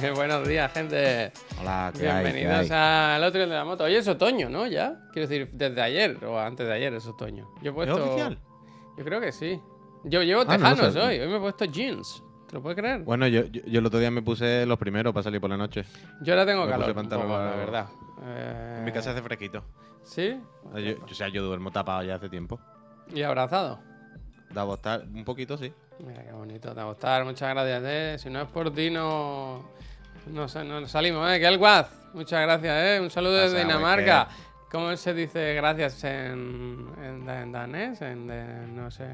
Buenos días, gente. Hola, ¿qué hay? ¿Qué Bienvenidos al otro de la moto. Hoy es otoño, ¿no? Ya. Quiero decir, desde ayer o antes de ayer es otoño. Yo he ¿Es oficial? Yo creo que sí. Yo llevo Ah, tejanos hoy. Hoy me he puesto jeans. ¿Te lo puedes creer? Bueno, yo, yo, yo el otro día me puse los primeros para salir por la noche. Yo ahora tengo me calor. puse poco, pantalón- la verdad. Eh, En mi casa hace fresquito. ¿Sí? Yo, o sea, yo duermo tapado ya hace tiempo. ¿Y abrazado? Da estar un poquito, sí. Mira qué bonito gustar. Muchas gracias, eh. Si no es por ti, no. No, no salimos, eh. Que el Guaz. Muchas gracias, eh. Un saludo desde Dinamarca. ¿Cómo se dice gracias en, en, en danés? En, no sé.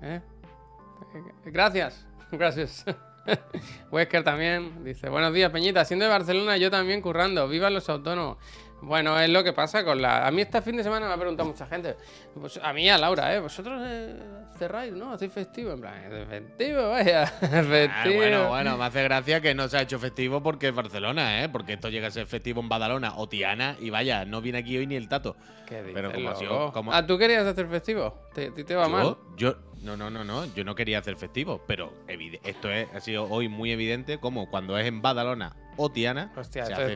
¿eh? Gracias. Gracias. Wesker también dice: Buenos días, Peñita. Siendo de Barcelona, yo también currando. ¡Viva los autónomos! Bueno, es lo que pasa con la. A mí este fin de semana me ha preguntado mucha gente. Pues a mí a Laura, ¿eh? Vosotros eh, cerráis, ¿no? Hacéis festivo. En plan, ¿es festivo, vaya. Ah, bueno, bueno, me hace gracia que no se ha hecho festivo porque es Barcelona, ¿eh? Porque esto llega a ser festivo en Badalona o Tiana y vaya, no viene aquí hoy ni el tato. ¿Qué dices, Pero como como- Ah, ¿tú querías hacer festivo? ¿Te, te, te va mal? Yo, no, no, no, no, yo no quería hacer festivo, pero esto es, ha sido hoy muy evidente como cuando es en Badalona o Tiana Hostia, se esto, hace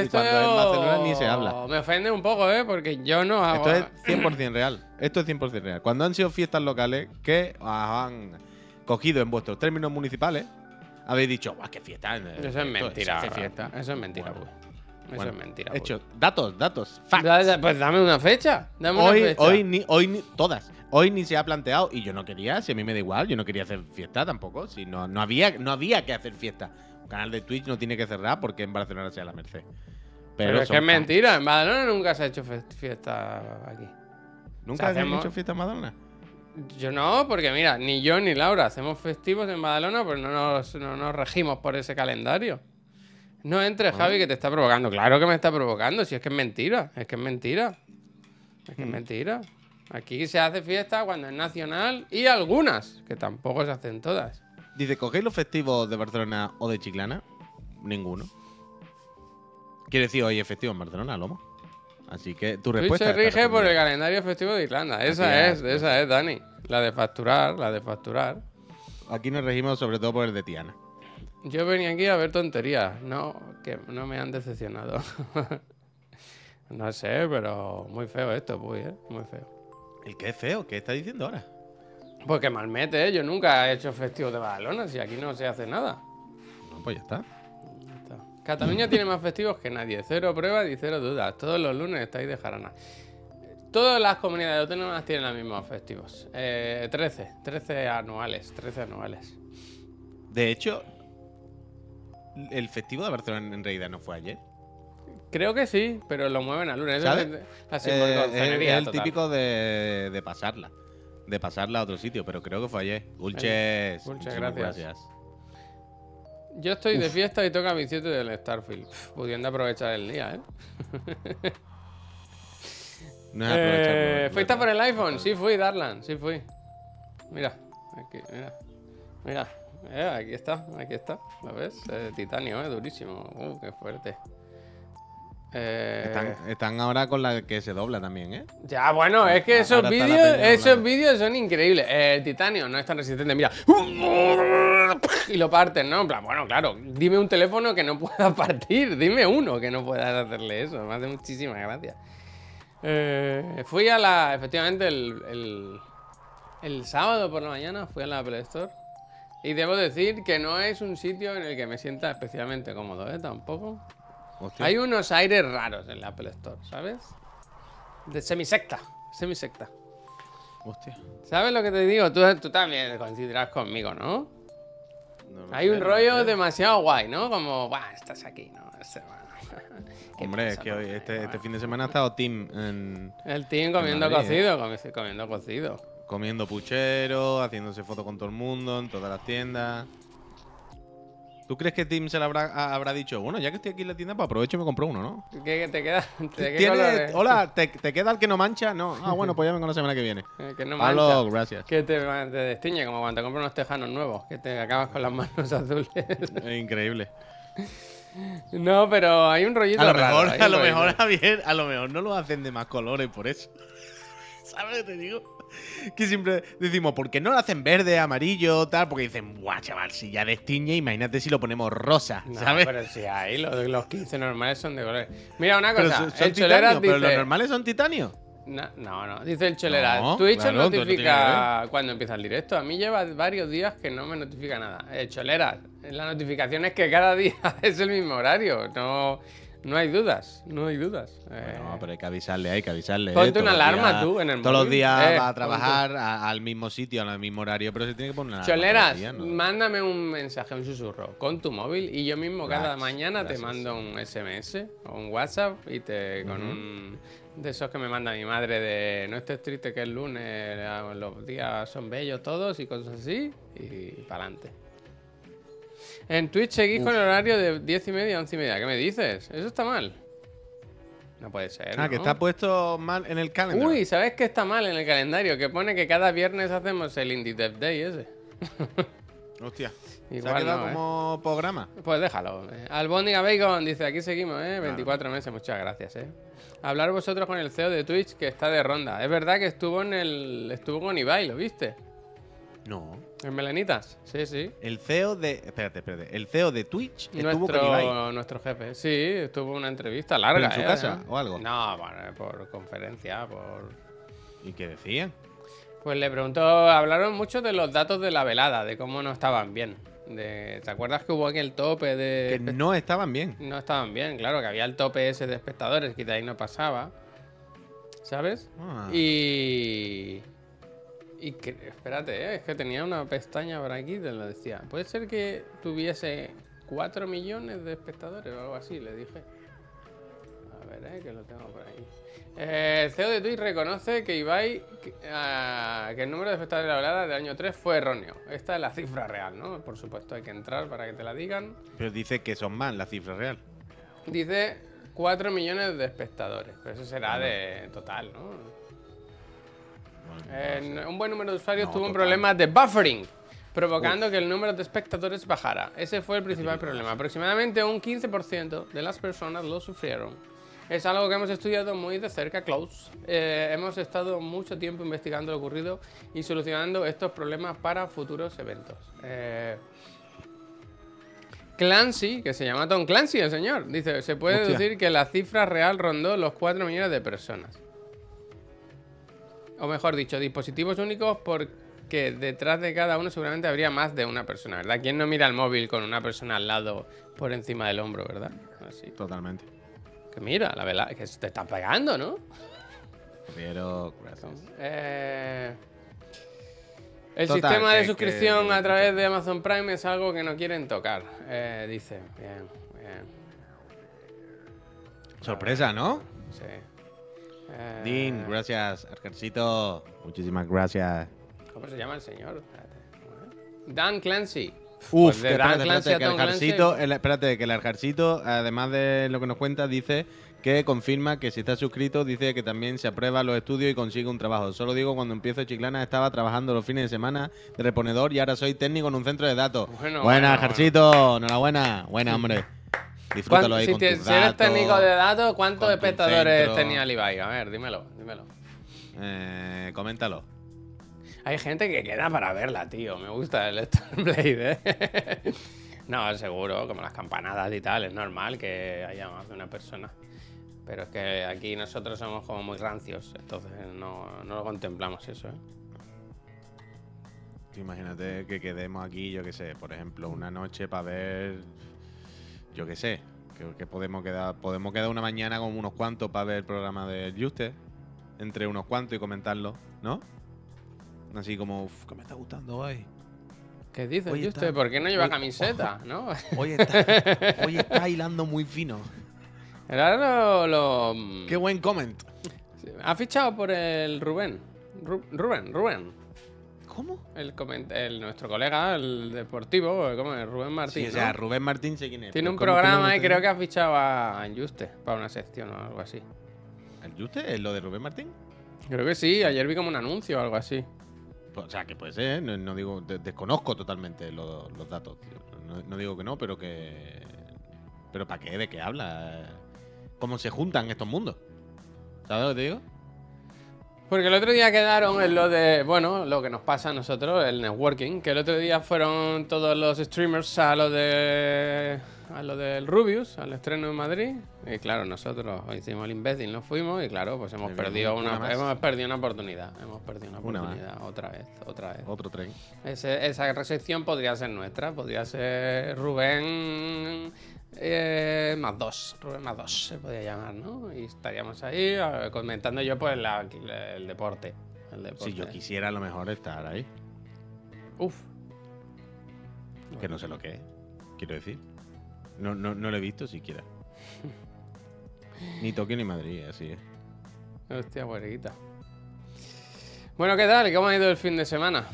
esto- y cuando en Barcelona ni se habla. Me ofende un poco, ¿eh? Porque yo no hago... Esto es 100% real. Esto es 100% real. Cuando han sido fiestas locales que os han cogido en vuestros términos municipales, habéis dicho, ¡guau, qué fiesta! Eso es mentira. fiesta. Eso es mentira, Bueno, pues. Eso Bueno, es mentira. Hechos, datos, datos, facts. Pues dame una fecha. Dame una Hoy, fecha. hoy, ni, hoy ni, todas. Hoy ni se ha planteado y yo no quería, si a mí me da igual, yo no quería hacer fiesta tampoco. Si no, no, había, no había que hacer fiesta. Canal de Twitch no tiene que cerrar porque en Barcelona sea la Merced. Pero, Pero es que es mentira. En Badalona nunca se ha hecho fiesta aquí. ¿Nunca O sea, habéis hacemos- hecho fiesta en Madonna? Yo no, porque mira, ni yo ni Laura hacemos festivos en Badalona, pues no nos, no nos regimos por ese calendario. No entres, Ah. Javi, que te está provocando. Claro que me está provocando, si es que es mentira. Es que es mentira. Es que es Mm. mentira. Aquí se hace fiesta cuando es nacional y algunas, que tampoco se hacen todas. Dice, ¿cogéis los festivos de Barcelona o de Chiclana? Ninguno. Quiere decir, hoy es festivo en Barcelona, Lomo. Así que tu Twitch respuesta. se está rige por el calendario festivo de Irlanda. Esa es, es, esa es, Dani. La de facturar, la de facturar. Aquí nos regimos sobre todo por el de Tiana. Yo venía aquí a ver tonterías, no, que no me han decepcionado. no sé, pero muy feo esto, pues, ¿eh? Muy feo. El que es feo, ¿qué está diciendo ahora? Porque malmete, ¿eh? Yo nunca he hecho festivos de Badalona, si aquí no se hace nada. No, pues ya está. Ya está. Cataluña tiene más festivos que nadie, cero pruebas y cero dudas. Todos los lunes estáis de jarana. Todas las comunidades autónomas tienen los mismos festivos. Eh, 13, 13 anuales, 13 anuales. De hecho, el festivo de Barcelona en realidad no fue ayer. Creo que sí, pero lo mueven al lunes. Es Eh, es, el total. típico de, de pasarla. De pasarla a otro sitio, pero creo que fue ayer. Gulches, Gulches, muchísimas gracias. Yo estoy de fiesta y toca mi 7 del Starfield. Uf, pudiendo aprovechar el día, ¿eh? No Eh, ¿Fuiste por el iPhone? Sí fui, Darlan, sí fui. Mira, aquí, mira. Mira, eh, aquí está, aquí está. ¿Lo ves? Eh, titanio, eh, durísimo. Uh, qué fuerte. Eh, Están, están ahora con la que se dobla también, ¿eh? Ya, bueno, es que esos vídeos, esos vídeos son increíbles. Eh, el titanio no es tan resistente, mira. Y lo parten, ¿no? En plan, bueno, claro, dime un teléfono que no pueda partir, dime uno que no pueda hacerle eso, me hace muchísima gracia. Eh, fui a la, efectivamente, el, el, el sábado por la mañana fui a la Apple Store. Y debo decir que no es un sitio en el que me sienta especialmente cómodo, ¿eh? Tampoco. Hostia. Hay unos aires raros en la Apple Store, ¿sabes? De semisecta, semisecta. Hostia. ¿Sabes lo que te digo? Tú, tú también coincidirás conmigo, ¿no? No Hay un rollo demasiado guay, ¿no? Como, ¡buah, estás aquí! ¿no? Este, bueno. ¿Qué Hombre, es que hoy, este, este fin de semana ha estado Tim en- El team comiendo ¿eh? cocido, comi- comiendo cocido. comiendo puchero, haciéndose fotos con todo el mundo, en todas las tiendas. ¿Tú crees que Tim se le habrá, habrá dicho, bueno, ya que estoy aquí en la tienda, pues aprovecho y me compro uno, ¿no? ¿Qué, te queda? ¿De qué. Hola, ¿te, te queda el que no mancha? No. Ah, bueno, pues ya vengo la semana que viene. Que no mancha. gracias. Que te, te destiñe, como cuando te compras unos tejanos nuevos, que te acabas con las manos azules. Es increíble. no, pero hay un rollito A lo raro, mejor, a lo mejor, Javier, a lo mejor no lo hacen de más colores por eso. ¿Sabes lo que te digo? Que siempre decimos, ¿por qué no lo hacen verde, amarillo, tal? Porque dicen, guau, chaval, si ya destiñe, imagínate si lo ponemos rosa, No, ¿sabes? pero si hay, los, los 15 normales son de colores. Mira, una Pero cosa, son- son el titanio, pero dice... los normales son titanio. No, no, no, dice el Cholera. No, Twitch claro, entonces no notifica cuando empieza el directo. A mí lleva varios días que no me notifica nada. Eh, Cholera, la notificación es que cada día es el mismo horario. No, no hay dudas, no hay dudas. Eh, No, pero hay que avisarle, hay que avisarle. ¿eh? Ponte una alarma días- tú en el Todos los móvil. días Eh, va a trabajar a- al mismo sitio, al mismo horario, pero se tiene que poner una alarma Choleras, mándame un mensaje, un susurro con tu móvil y yo mismo cada Gracias, mañana te mando un SMS o un WhatsApp y te con un de esos que me manda mi madre de no estés triste que es lunes, los días son bellos todos y cosas así y para adelante. En Twitch seguís con el horario de 10 y media a 11 y media. ¿Qué me dices? Eso está mal. No puede ser. Ah, que está puesto mal en el calendario. Uy, ¿sabes qué está mal en el calendario? Que pone que cada viernes hacemos el Indie Dev Day ese. Hostia. Se ha quedado no, ¿eh? como programa. Pues déjalo. eh. Albóndiga Bacon dice, aquí seguimos, ¿eh? 24 meses, muchas gracias, ¿eh? Hablar vosotros con el CEO de Twitch que está de ronda. Es verdad que estuvo en el... Estuvo con Ibai, ¿lo viste? No. En Melanitas. Sí, sí. El CEO de. Espérate, espérate. El CEO de Twitch estuvo con Ibai. Nuestro, nuestro jefe. Sí, estuvo una entrevista larga. en su ¿eh? casa o algo? No, bueno, por conferencia, por... ¿Y qué decían? Pues le preguntó, hablaron mucho de los datos de la velada, de cómo no estaban bien. De, ¿Te acuerdas que hubo aquí el tope de... Que no estaban bien. No estaban bien, claro, que había el tope ese de espectadores que de ahí no pasaba. ¿Sabes? Ah. Y. Y que, espérate, ¿eh? es que tenía una pestaña por aquí, te lo decía. Puede ser que tuviese 4 millones de espectadores o algo así, le dije. A ver, ¿eh? que lo tengo por ahí. Eh, el CEO de Twitch reconoce que Ibai, que, ah, que el número de espectadores de la velada del año 3 fue erróneo. Esta es la cifra real, ¿no? Por supuesto, hay que entrar para que te la digan. Pero dice que son más la cifra real. Dice 4 millones de espectadores, pero eso será de total, ¿no? Un buen número de usuarios No, tuvo un problema de buffering, provocando que el número de espectadores bajara. Ese fue el principal problema. Aproximadamente un 15% de las personas lo sufrieron. Es algo que hemos estudiado muy de cerca, close. Eh, hemos estado mucho tiempo investigando lo ocurrido y solucionando estos problemas para futuros eventos. Eh, Clancy, que se llama Tom Clancy, el señor, dice, se puede Hostia. decir que la cifra real rondó los 4 millones de personas. O mejor dicho, dispositivos únicos porque detrás de cada uno seguramente habría más de una persona, ¿verdad? ¿Quién no mira el móvil con una persona al lado por encima del hombro, verdad? Así. Totalmente. Que mira, la verdad, que te está pegando, ¿no? Pero. Eh, el Total, sistema de suscripción que- a través de Amazon Prime es algo que no quieren tocar, eh, dice. Bien, bien, Sorpresa, ¿no? sí. Eh, Dean, gracias. Arcarcito, muchísimas gracias. ¿Cómo se llama el señor? Dan Clancy. Uf, Pues de Dan espérate, Clancy espérate, a que el. Arcarcito, el- espérate, que el Arcarcito, además de lo que nos cuenta, dice que confirma que si está suscrito, dice que también se aprueba los estudios y consigue un trabajo. Solo digo, cuando empiezo Chiclana estaba trabajando los fines de semana de reponedor y ahora soy técnico en un centro de datos. Bueno, Buena, bueno, Arcarcito, enhorabuena. Buena, hombre. Disfrútalo ahí ¿Cuán- si, con te- tus si eres técnico de datos, ¿cuántos espectadores tenía el Ibai? A ver, dímelo, dímelo. Eh, coméntalo. Hay gente que queda para verla, tío. Me gusta el Stormblade, ¿eh? no, seguro, como las campanadas y tal. Es normal que haya más de una persona. Pero es que aquí nosotros somos como muy rancios. Entonces no, no lo contemplamos eso, ¿eh? Imagínate que quedemos aquí, yo qué sé, por ejemplo, una noche para ver, yo qué sé, que, que podemos quedar, podemos quedar una mañana con unos cuantos para ver el programa del Juste, entre unos cuantos y comentarlo, ¿no? Así como, "Uf, que me está gustando hoy. ¿Qué dices, Oye, usted? está- ¿Por qué no lleva camiseta? ¿No? Hoy está, hoy está hilando muy fino. Era lo, lo- Qué buen comment. Ha fichado por el Rubén. Ru- Rubén, Rubén. ¿Cómo? El, nuestro colega, el deportivo, ¿cómo es? Rubén Martín. Sí, o sea, ¿no? Rubén Martín sé quién es. Tiene un ¿cómo que no programa y creo que ha fichado a Juste para una sección o algo así. ¿El Juste es lo de Rubén Martín? Creo que sí, ayer vi como un anuncio o algo así. Pues, O sea, que puede ser, no, no digo, de- desconozco totalmente lo- los datos. tío. No, no digo que no, pero que. Pero ¿para qué? ¿De qué habla? ¿Cómo se juntan estos mundos? ¿Sabes lo que te digo? Porque el otro día quedaron en lo de, bueno, lo que nos pasa a nosotros, el networking, que el otro día fueron todos los streamers a lo de a lo del Rubius, al estreno en Madrid. Y claro, nosotros hicimos el imbécil, nos fuimos y claro, pues hemos perdido una hemos perdido una oportunidad. Hemos perdido una oportunidad otra vez, otra vez. Otro tren. Ese- esa recepción podría ser nuestra, podría ser Rubén eh, más dos, más dos se podría llamar, ¿no? Y estaríamos ahí comentando yo pues la- el deporte. El deporte. Si yo quisiera a lo mejor estar ahí. Uf, Que no sé lo que es. Quiero decir. No, no, no lo he visto siquiera. ni Tokio ni Madrid, así es. hostia, huerguita. Bueno, ¿qué tal? ¿Cómo ha ido el fin de semana?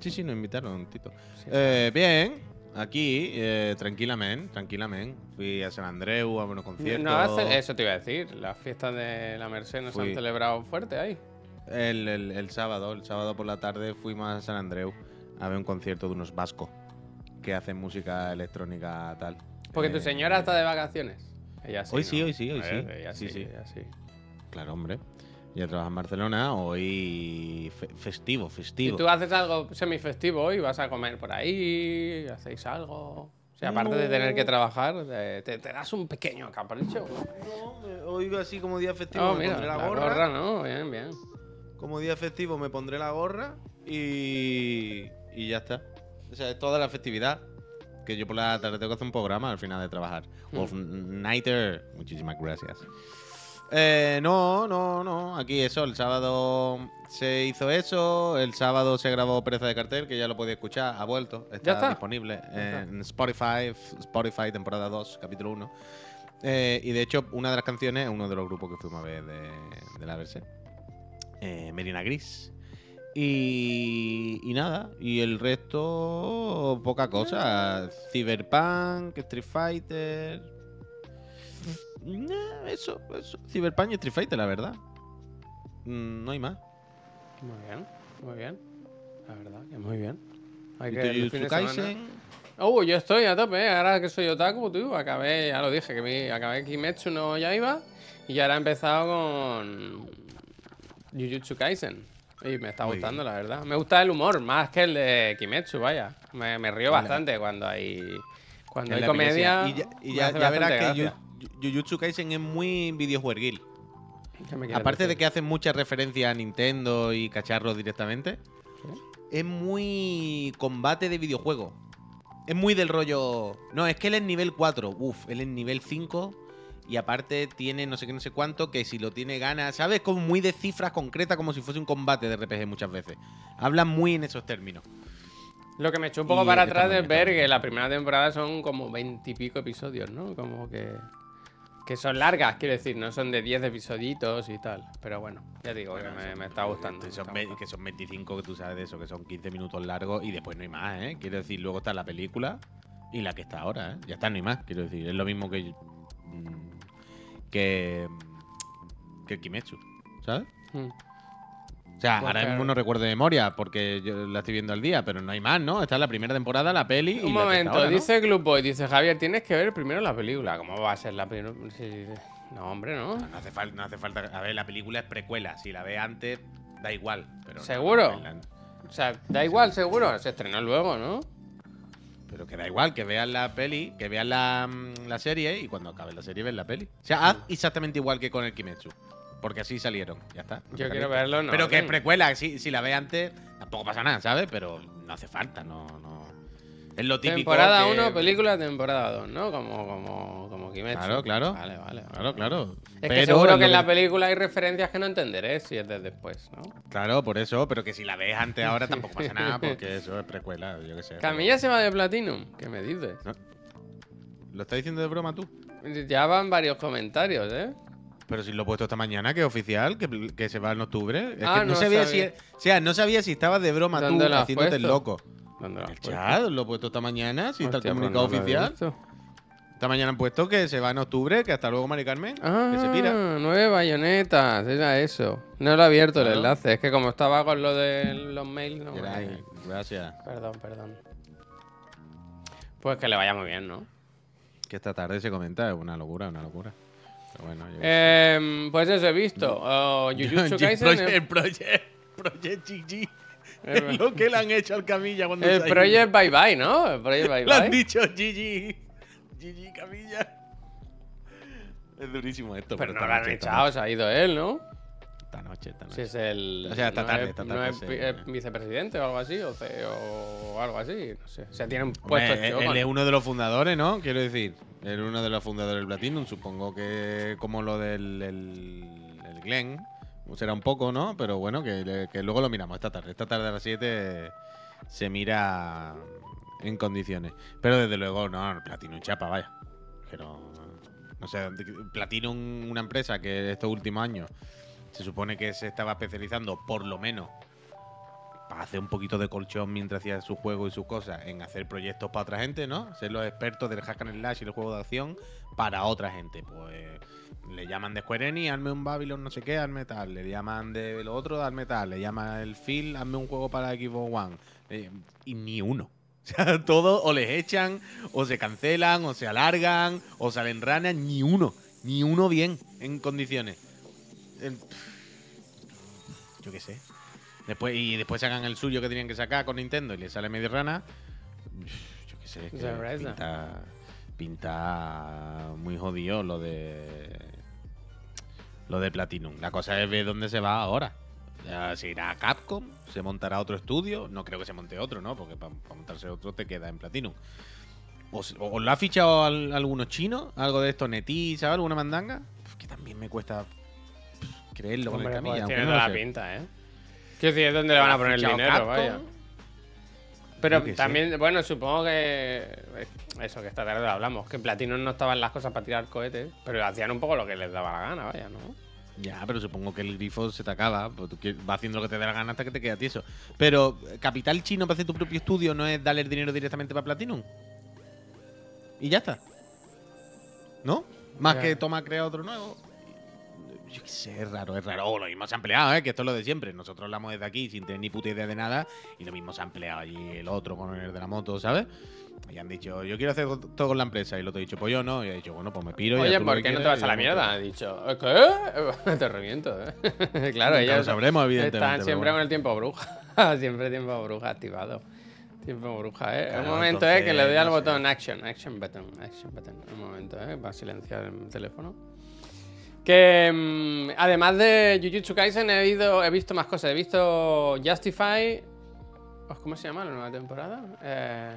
Sí, sí, nos invitaron, Tito. Sí. Eh, bien, aquí, eh, tranquilamente, tranquilamente. Fui a San Andreu a unos conciertos. No, eso te iba a decir, las fiestas de la Merced nos Fui. han celebrado fuerte ahí. El, el- el sábado, el sábado por la tarde fuimos a San Andreu a ver un concierto de unos vascos que hacen música electrónica tal. Porque tu Eh, señora está de vacaciones. Ella sí. Hoy sí, hoy sí, hoy sí. Ella Sí, sí, sí. ella sí. Claro, hombre. Ya trabaja en Barcelona, hoy fe- festivo, ¿Y festivo. tú haces algo semifestivo hoy? ¿Vas a comer por ahí? ¿Hacéis algo? O sea, aparte de tener que trabajar, te, te das un pequeño capricho. No, hoy así como día festivo Oh, me mira, pondré la, la gorra. gorra, ¿no? Bien, bien. Como día festivo me pondré la gorra y, y ya está. O sea, es toda la festividad. Que yo por la tarde tengo que hacer un programa al final de trabajar. Mm. Wolf Nighter, muchísimas gracias. Eh, no, no, no. Aquí eso, el sábado se hizo eso. El sábado se grabó Pereza de Cartel, que ya lo podéis escuchar. Ha vuelto. Está, disponible en Spotify, Spotify, temporada 2, capítulo 1. Eh, y de hecho, una de las canciones, uno de los grupos que fuimos a ver de, de la Verse, eh, Merina Gris. Y, y nada, y el resto, poca cosa. Cyberpunk, Street Fighter. Nah, Eso, eso. Cyberpunk y Street Fighter, la verdad. Mm, No hay más. Muy bien, muy bien. La verdad que muy bien. Hay ¿Y que Kaisen? Uh, yo estoy a tope, ¿eh? ahora que soy otaku, tú, acabé, ya lo dije, que mi, acabé Kimetsu no Yaiba y ahora he empezado con Jujutsu Kaisen. Y me está Muy gustando, la verdad. Me gusta el humor, más que el de Kimetsu, vaya. Me, me río bastante cuando hay cuando hay comedia. Y ya, y me ya- ya verás que Jujutsu Kaisen es muy videojueguil. ¿Qué me quieres Aparte de que hacen mucha referencia a Nintendo y cacharros directamente, es muy combate de videojuego. Es muy del rollo. No, es que él es nivel 4. Uf, él es nivel 5. Y aparte tiene no sé qué, no sé cuánto, que si lo tiene gana, ¿sabes? Como muy de cifras concretas, como si fuese un combate de RPG muchas veces. Hablan muy en esos términos. Lo que me echó un poco Y para atrás es ver que la primera temporada son como veintipico episodios, ¿no? Como que. Que son largas, quiero decir, no son de 10 episoditos y tal. Pero bueno, ya digo que me, me está gustando. Que me son, gustando. que son 25, que tú sabes de eso, que son 15 minutos largos y después no hay más, ¿eh? Quiero decir, luego está la película y la que está ahora, ¿eh? Ya está, no hay más, quiero decir. Es lo mismo que. mm, que. que Kimetsu, ¿sabes? Mm. O sea, Pues ahora claro. mismo no recuerdo de memoria porque yo la estoy viendo al día, pero no hay más, ¿no? Está la primera temporada, la peli. y Un está momento, ahora, ¿no? dice Gloopboy, dice Javier, tienes que ver primero la película. ¿Cómo va a ser la primera? No, hombre, ¿no? No hace, falta, no hace falta. A ver, la película es precuela. Si la ves antes, da igual. Pero no- ¿Seguro? no O sea, da igual, seguro. Se estrenó luego, ¿no? Pero que da igual, que veas la peli, que veas la, mm, la serie y cuando acabe la serie ves la peli. O sea, haz exactamente igual que con el Kimetsu. Porque así salieron, ya está. Yo quiero verlo, no. Pero que es precuela, si, si la ves antes, tampoco pasa nada, ¿sabes? Pero no hace falta, no, no. Es lo típico. Temporada que- 1, película, temporada 2, ¿no? Como, como, como Kimetsu. Claro, claro. Vale, vale. vale. Claro, claro. Es que seguro que en la película hay referencias que no entenderé si es de después, ¿no? Claro, por eso, pero que si la ves antes ahora tampoco pasa nada, porque eso es precuela, yo qué sé. Camilla se va de Platinum. ¿Qué me dices? ¿Lo estás diciendo de broma tú? Ya van varios comentarios, ¿eh? Pero si lo he puesto esta mañana, que es oficial, que, que se va en octubre. Es Ah, que no, no sabía sabía. si. O sea, no sabía si estabas de broma tú ¿Dónde lo has haciéndote el loco. ¿Dónde El chat lo he puesto esta mañana, si está el pues comunicado no oficial. Esta mañana han puesto que se va en octubre, que hasta luego, Mari Carmen. Ah, que se pira. nueve bayonetas, era eso. No lo he abierto el enlace, es que como estaba con lo de los mails, no Geray, Gracias. Perdón, perdón. Pues que le vaya muy bien, ¿no? Que esta tarde se comenta, es una locura, una locura. Bueno, yo. Eh, pues eso he visto. Oh, Jujutsu el Kaisen. Project, el- Project, Project GG. Eh, Es lo que le han hecho al Camilla cuando El. Project Bye Bye, ¿no? El Project Bye Le han Bye. dicho GG. GG Camilla. Es durísimo esto. Pero no lo han echado, se ha ido él, ¿no? Esta noche, esta noche. Si es el. O sea, esta no tarde, es- esta no tarde es pi- eh, vicepresidente o algo así, o CEO o algo así. No sé. O sea, tiene un Hombre, puesto él- chocón. él es uno de los fundadores, ¿no? Quiero decir, es uno de los fundadores del Platinum. Supongo que como lo del el, será un poco, ¿no? Pero bueno, que, que luego lo miramos esta tarde. Esta tarde a las 7 se mira en condiciones. Pero desde luego, no, Platinum chapa, vaya. Pero, no sé, Platinum, una empresa que estos últimos años se supone que se estaba especializando, por lo menos, para hacer un poquito de colchón mientras hacía su juego y sus cosas, en hacer proyectos para otra gente, ¿no? Ser los expertos del hack and slash y el juego de acción para otra gente. Pues le llaman de Square Enix, hazme un Babylon no sé qué, hazme tal. Le llaman de lo otro, hazme tal. Le llaman el Phil, hazme un juego para Xbox One. Eh, y ni uno. O sea, todo o les echan, o se cancelan, o se alargan, o salen ranas, ni uno. Ni uno bien, en condiciones. Yo qué sé. Después, y después sacan el suyo que tenían que sacar con Nintendo y le sale medio rana. Yo qué sé, es que pinta, pinta muy jodido lo de lo de Platinum. La cosa es ver dónde se va ahora. Se irá a Capcom, se montará otro estudio. No creo que se monte otro, ¿no? Porque para montarse otro te queda en Platinum. ¿O, o lo ha fichado al- algunos chinos? ¿Algo de esto? ¿Netí, ¿sabes? ¿Alguna mandanga? Pues que también me cuesta creerlo con el Camilla. pues tiene toda la sé. pinta, ¿eh? Quiero decir, es donde le van a ¿Lo ha poner el dinero, Capcom? vaya. Pero también, bueno, supongo que. eh, Eso, que esta tarde lo hablamos. Que Platinum no estaban las cosas para tirar cohetes. Pero hacían un poco lo que les daba la gana, vaya, ¿no? Ya, pero supongo que el grifo se te acaba. pues tú vas haciendo lo que te dé la gana hasta que te queda tieso. Pero, ¿capital chino para hacer tu propio estudio no es darle el dinero directamente para Platinum? Y ya está. ¿No? Más Ya. que toma, crea otro nuevo. Yo qué sé, es raro, es raro. O lo mismo se ha empleado, ¿eh? Que esto es lo de siempre. Nosotros hablamos desde aquí sin tener ni puta idea de nada. Y lo mismo se ha empleado allí el otro con el de la moto, ¿sabes? Y han dicho, yo quiero hacer todo con la empresa. Y el otro ha dicho, pues yo no. Y ha dicho, bueno, pues me piro. y Oye, lo ¿por qué no te vas a y la mierda? monto". Ha dicho, ¿qué? Te reviento, ¿eh? claro, ellos lo sabremos, evidentemente. están siempre bueno. con el tiempo bruja. siempre tiempo bruja activado. Tiempo bruja, ¿eh? Claro, un momento, ¿eh? Que le doy entonces, al no sé. botón action, action button, action button. Un momento, ¿eh? Para silenciar el teléfono. Que mm, además de Jujutsu Kaisen he, ido- he visto más cosas. He visto Justify. ¿Cómo se llama la nueva temporada? Eh,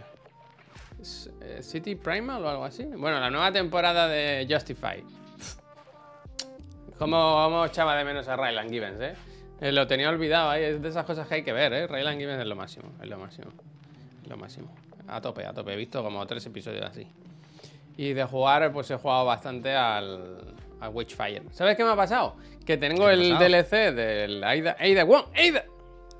eh, City Primal o algo así. Bueno, la nueva temporada de Justify. Como, echaba de menos a Ryland Givens, ¿eh? Eh, Lo tenía olvidado ahí, es de esas cosas que hay que ver, ¿eh? Ryland Givens es lo máximo, es lo máximo. Es lo máximo. A tope, a tope. He visto como tres episodios así. Y de jugar, pues he jugado bastante al, al Witchfire. ¿Sabes qué me ha pasado? Que tengo ¿Qué te ha el pasado? DLC del Aida, Aida One, Aida.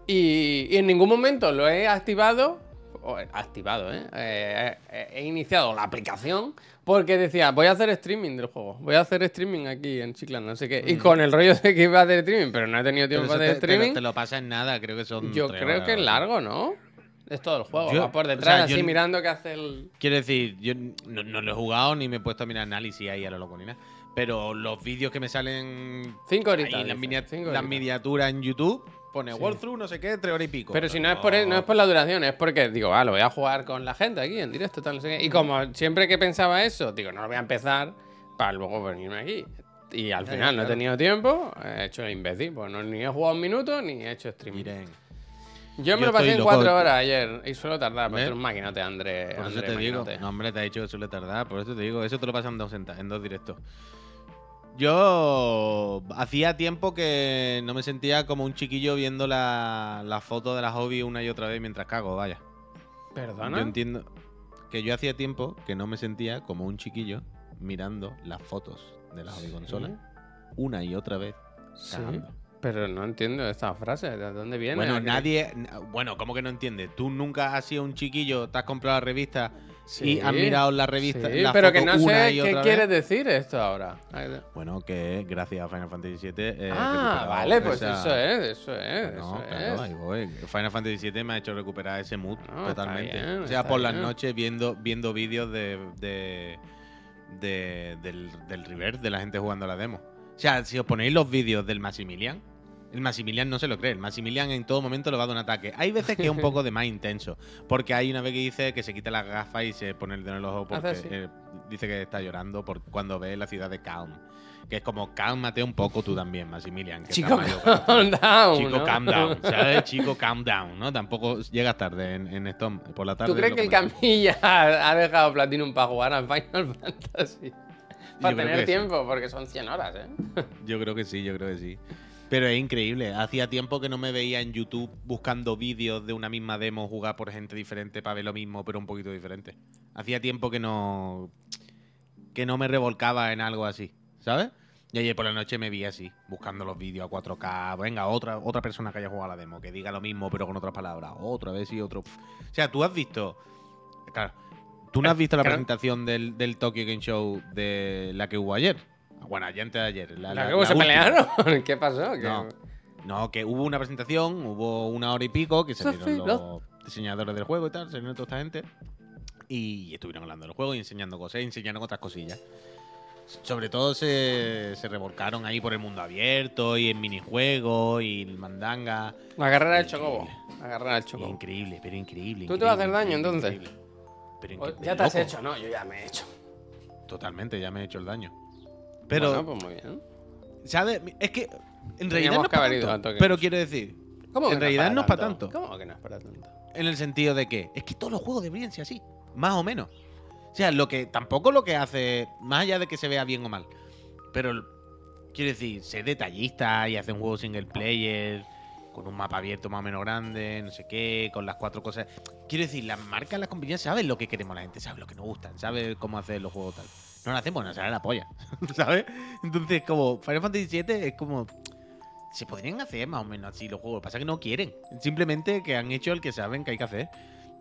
Y, y en ningún momento lo he activado. o, eh, activado, ¿eh? Eh, eh, He iniciado la aplicación porque decía, voy a hacer streaming del juego. Voy a hacer streaming aquí en Chiclan, no sé qué. Y con el rollo de que iba a hacer streaming, pero no he tenido Mm. Tiempo para hacer te, te streaming. te lo pasa en nada, creo que son. Yo creo horas que es largo, ¿no? Es todo el juego. Yo- va por o detrás, sea, así yo- mirando qué hace el. Quiero decir, yo no, no lo he jugado ni me he puesto a mirar análisis ahí a lo loco ni nada. Pero los vídeos que me salen Cinco ahí, horitas. las, cinco las miniaturas en YouTube, pone Sí. walkthrough, no sé qué, tres horas y pico. Pero si no es, por, no es por la duración, es porque digo, ah, lo voy a jugar con la gente aquí en directo, tal, no sé qué. Y como siempre que pensaba eso, digo, no lo voy a empezar para luego venirme aquí. Y al final no he tenido tiempo, he hecho imbécil, pues no, ni he jugado un minuto ni he hecho streaming. Miren, Yo me yo lo pasé en cuatro horas ayer y suelo tardar, un maquinote, André. por eso André te digo. No, hombre, te ha dicho que suele tardar, por eso te digo. Eso te lo pasan en dos, en dos directos. Yo hacía tiempo que no me sentía como un chiquillo viendo la, la foto de la hobby una y otra vez mientras cago, vaya. ¿Perdona? Yo entiendo que yo hacía tiempo que no me sentía como un chiquillo mirando las fotos de la hobby consola una y otra vez. Sí, cagando. pero no entiendo esta frase, ¿de dónde viene? Bueno, ¿A qué- nadie. na- Bueno, ¿cómo que no entiendes? Tú nunca has sido un chiquillo, te has comprado la revista Sí, y has mirado la revista. sí, la pero que no sé qué otra quiere vez. decir esto ahora. Bueno, que gracias a Final Fantasy VII. he ah, vale, pues esa- eso es, eso es, No, eso claro, es. ahí voy. Final Fantasy VII me ha hecho recuperar ese mood No, está totalmente. bien, o sea, por las noches viendo, viendo vídeos de, de, de- del, del reverse de la gente jugando a la demo. O sea, si os ponéis los vídeos del Maximilian, el Maximilian no se lo cree. El Maximilian en todo momento le va a dar un ataque. Hay veces que es un poco de más intenso. Porque hay una vez que dice que se quita las gafas y se pone el dedo en el ojo porque eh, dice que está llorando por cuando ve la ciudad de Calm. Que es como, cálmate un poco tú también, Maximilian. que Chico, estás mayor para esto". calm down. Chico, ¿no? calm down, ¿sabes? Chico, calm down, ¿no? Tampoco llegas tarde en, en Storm, por la tarde. ¿Tú crees lo que el. Camilla ha dejado Platinum para jugar al Final Fantasy? Para tener sí. tiempo, porque son 100 horas, ¿eh? Yo creo que sí, yo creo que sí. Pero es increíble. Hacía tiempo que no me veía en YouTube buscando vídeos de una misma demo jugar por gente diferente para ver lo mismo, pero un poquito diferente. Hacía tiempo que no. que no me revolcaba en algo así, ¿sabes? Y ayer por la noche me vi así, buscando los vídeos a 4K. Venga, otra, otra persona que haya jugado a la demo, que diga lo mismo, pero con otras palabras. Otra vez y otro. O sea, tú has visto. Claro. Tú no has visto la presentación del, del Tokyo Game Show de la que hubo ayer. Bueno, ayer antes de ayer. La, ¿La se pelearon? ¿Qué pasó? ¿Qué- No. No, que hubo una presentación, hubo una hora y pico, que salieron los diseñadores del juego y tal, salieron toda esta gente. Y estuvieron hablando del juego y enseñando cosas, y enseñaron otras cosillas. Sobre todo se, se revolcaron ahí por el mundo abierto y en minijuegos y el mandanga. La carrera del chocobo. La carrera del chocobo. increíble, pero increíble. ¿Tú te vas a hacer daño, entonces? increíble. Pero Ya te has loco. hecho, ¿no? Yo ya me he hecho. Totalmente, ya me he hecho el daño. Pero, Bueno, pues muy bien. ¿sabes? Es que en realidad Teníamos no es para tanto, Pero quiero decir, ¿Cómo que En realidad no es para tanto. ¿Cómo que no es para tanto? En el sentido de que es que todos los juegos deberían ser así, más o menos. O sea, lo que tampoco lo que hace, más allá de que se vea bien o mal, pero quiero decir, ser detallista y hacer un juego single player con un mapa abierto más o menos grande, no sé qué, con las cuatro cosas. Quiero decir, las marcas, las compañías saben lo que queremos la gente, saben lo que nos gustan, saben cómo hacer los juegos tal. No lo hacemos, nos sale la polla, ¿sabes? Entonces, como Final Fantasy VII es como se podrían hacer más o menos así los juegos. Lo que pasa es que no quieren. Simplemente que han hecho el que saben que hay que hacer.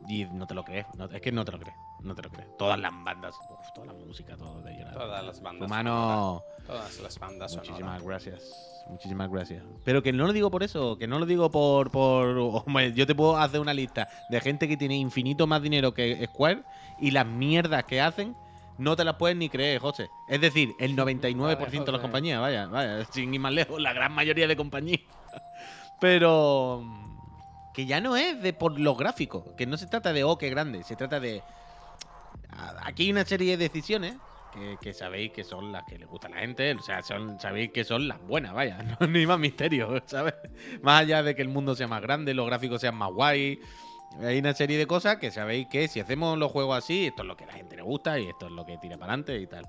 Y no te lo crees. no- es que no te lo crees. No te lo crees. Todas las bandas, uf, toda la música, todo de llorar. Todas las bandas. Humano. Todas las bandas sonoras. muchísimas gracias. Muchísimas gracias. Pero que no lo digo por eso, que no lo digo por. por hombre, yo te puedo hacer una lista de gente que tiene infinito más dinero que Square y las mierdas que hacen no te las puedes ni creer, José. Es decir, el 99% de las compañías, vaya, vaya, sin ir más lejos, la gran mayoría de compañías. Pero que ya no es de por los gráficos, que no se trata de oh, qué grande, se trata de aquí hay una serie de decisiones que, que sabéis que son las que le gusta a la gente, o sea, son, sabéis que son las buenas, vaya, no, no hay más misterio, ¿sabes? Más allá de que el mundo sea más grande, los gráficos sean más guay, hay una serie de cosas que sabéis que si hacemos los juegos así, esto es lo que a la gente le gusta y esto es lo que tira para adelante y tal.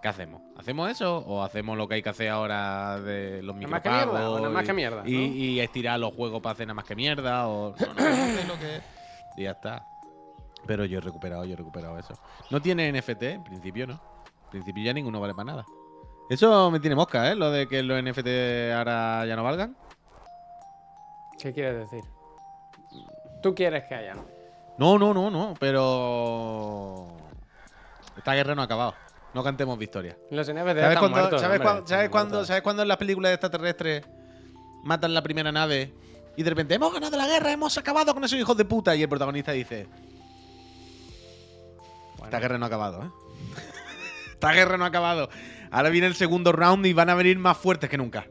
¿Qué hacemos? ¿Hacemos eso o hacemos lo que hay que hacer ahora de los Nada más que mierda. micropagos o Nada más y- que mierda. y, ¿no? y estirar los juegos para hacer nada más que mierda o no, no, lo que y ya está pero yo he recuperado yo he recuperado eso no tiene NFT en principio no en principio ya ninguno vale para nada eso me tiene mosca eh lo de que los NFT ahora ya no valgan ¿Qué quieres decir? Tú quieres que haya, ¿no? no no no no pero esta guerra no ha acabado no cantemos victoria Los NFT ¿Sabes están cuándo, muertos, ¿sabes, hombre, cuándo, están ¿sabes. ¿Sabes cuándo en las películas de extraterrestres matan la primera nave y de repente hemos ganado la guerra, hemos acabado con esos hijos de puta? Y el protagonista dice: Esta guerra no ha acabado, ¿eh? Esta guerra no ha acabado. Ahora viene el segundo round y van a venir más fuertes que nunca.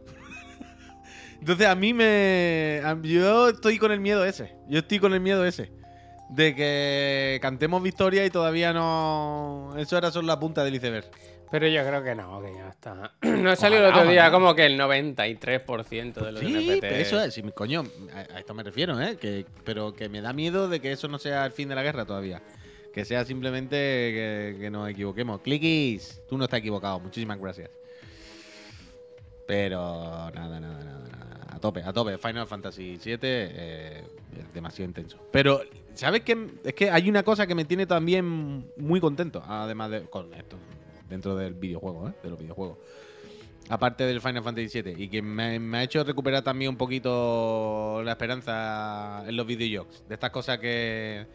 Entonces a mí me... Yo estoy con el miedo ese. Yo estoy con el miedo ese. De que cantemos victoria y todavía no... Eso era solo la punta del iceberg. Pero yo creo que no, que ya está. No salió el otro día ojalá. como que el 93% de los Sí, NFT. pero eso es, sí, coño, a, a esto me refiero, ¿eh? Que, pero que me da miedo de que eso no sea el fin de la guerra todavía. Que sea simplemente que, que nos equivoquemos. Clickies, tú no estás equivocado, muchísimas gracias. Pero nada, nada, nada. A tope, a tope. Final Fantasy VII eh, demasiado intenso. Pero, ¿sabes qué? Es que hay una cosa que me tiene también muy contento, además de con esto, dentro del videojuego, ¿eh? De los videojuegos aparte del Final Fantasy VII, y que me, me ha hecho recuperar también un poquito la esperanza en los videojuegos. De estas cosas que.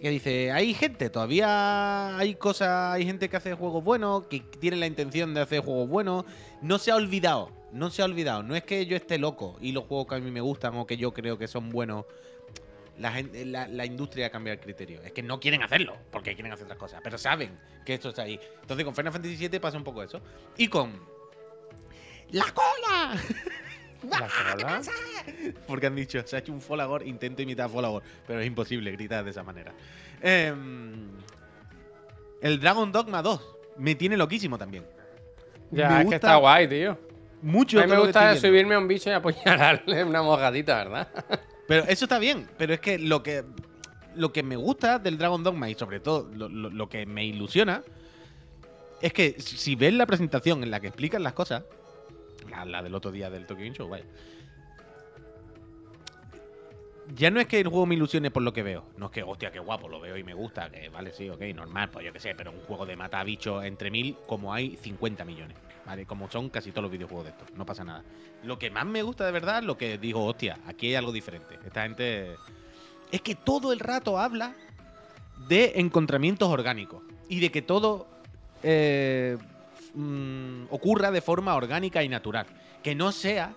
que dice, hay gente, todavía hay cosas, hay gente que hace juegos buenos, que tiene la intención de hacer juegos buenos. No se ha olvidado, no se ha olvidado. No es que yo esté loco y los juegos que a mí me gustan o que yo creo que son buenos la, gente, la, la industria cambia el criterio. Es que no quieren hacerlo, porque quieren hacer otras cosas, pero saben que esto está ahí. Entonces con Final Fantasy VII pasa un poco eso. Y con... ¡La cola! ¿La cola? Porque han dicho, se ha hecho un Folagor, intento imitar a Folagor, pero es imposible gritar de esa manera. Em, el Dragon Dogma 2 me tiene loquísimo también. Ya, Me es que está guay, tío. Mucho a mí me gusta subirme a un bicho y apuñalarle una mojadita, ¿verdad? Pero eso está bien, pero es que lo que lo que me gusta del Dragon Dogma y sobre todo lo, lo- lo que me ilusiona es que si si ves la presentación en la que explican las cosas, la, la del otro día del Tokyo Game Show, vaya. Ya no es que el juego me ilusione por lo que veo. No es que, hostia, qué guapo, lo veo y me gusta. Que vale, sí, ok, normal, pues yo qué sé. Pero un juego de mata bichos entre mil, como hay 50 millones. ¿Vale? Como son casi todos los videojuegos de estos. No pasa nada. Lo que más me gusta de verdad, lo que digo, hostia, aquí hay algo diferente. Esta gente. Es que todo el rato habla de encontramientos orgánicos. Y de que todo eh, mm, ocurra de forma orgánica y natural. Que no sea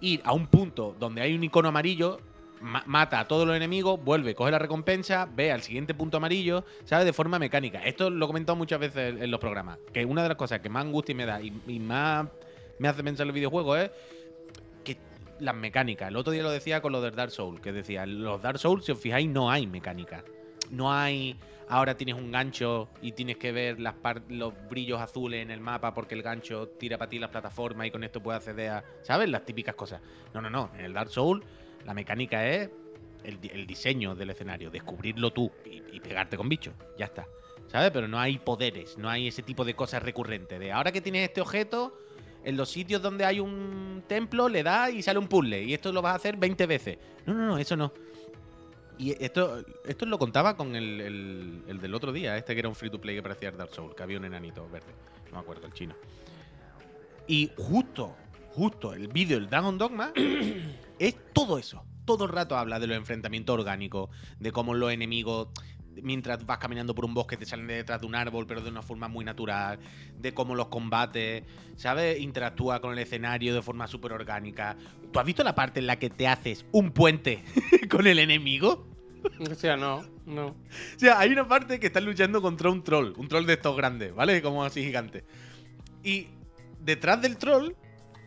ir a un punto donde hay un icono amarillo, ma- mata a todos los enemigos, vuelve, coge la recompensa, ve al siguiente punto amarillo, ¿sabes? De forma mecánica. Esto lo he comentado muchas veces en, los programas. Que una de las cosas que más angustia me da y, más me hace pensar en los videojuegos es que las mecánicas. El otro día lo decía con lo del Dark Souls, que decía, los Dark Souls, si os fijáis, no hay mecánica. No hay. Ahora tienes un gancho y tienes que ver las los brillos azules en el mapa porque el gancho tira para ti las plataformas y con esto puedes acceder a. ¿Sabes? Las típicas cosas. No, no, no. En el Dark Souls, la mecánica es el, di- el diseño del escenario, descubrirlo tú y, pegarte con bichos. Ya está. ¿Sabes? Pero no hay poderes, no hay ese tipo de cosas recurrentes. De ahora que tienes este objeto, en los sitios donde hay un templo le das y sale un puzzle. Y esto lo vas a hacer 20 veces. No, no, no, eso no. Y esto, esto lo contaba con el, el- el del otro día, este que era un free to play que parecía Dark Souls, que había un enanito verde. No me acuerdo, el chino. Y justo, justo, el vídeo del Dragon Dogma es todo eso. Todo el rato habla de los enfrentamientos orgánicos, de cómo los enemigos, mientras vas caminando por un bosque, te salen de detrás de un árbol, pero de una forma muy natural, de cómo los combates, ¿sabes? Interactúa con el escenario de forma súper orgánica. ¿Tú has visto la parte en la que te haces un puente con el enemigo? O sea, no, no. O sea, hay una parte que están luchando contra un troll, un troll de estos grandes, ¿vale? Como así gigante. Y detrás del troll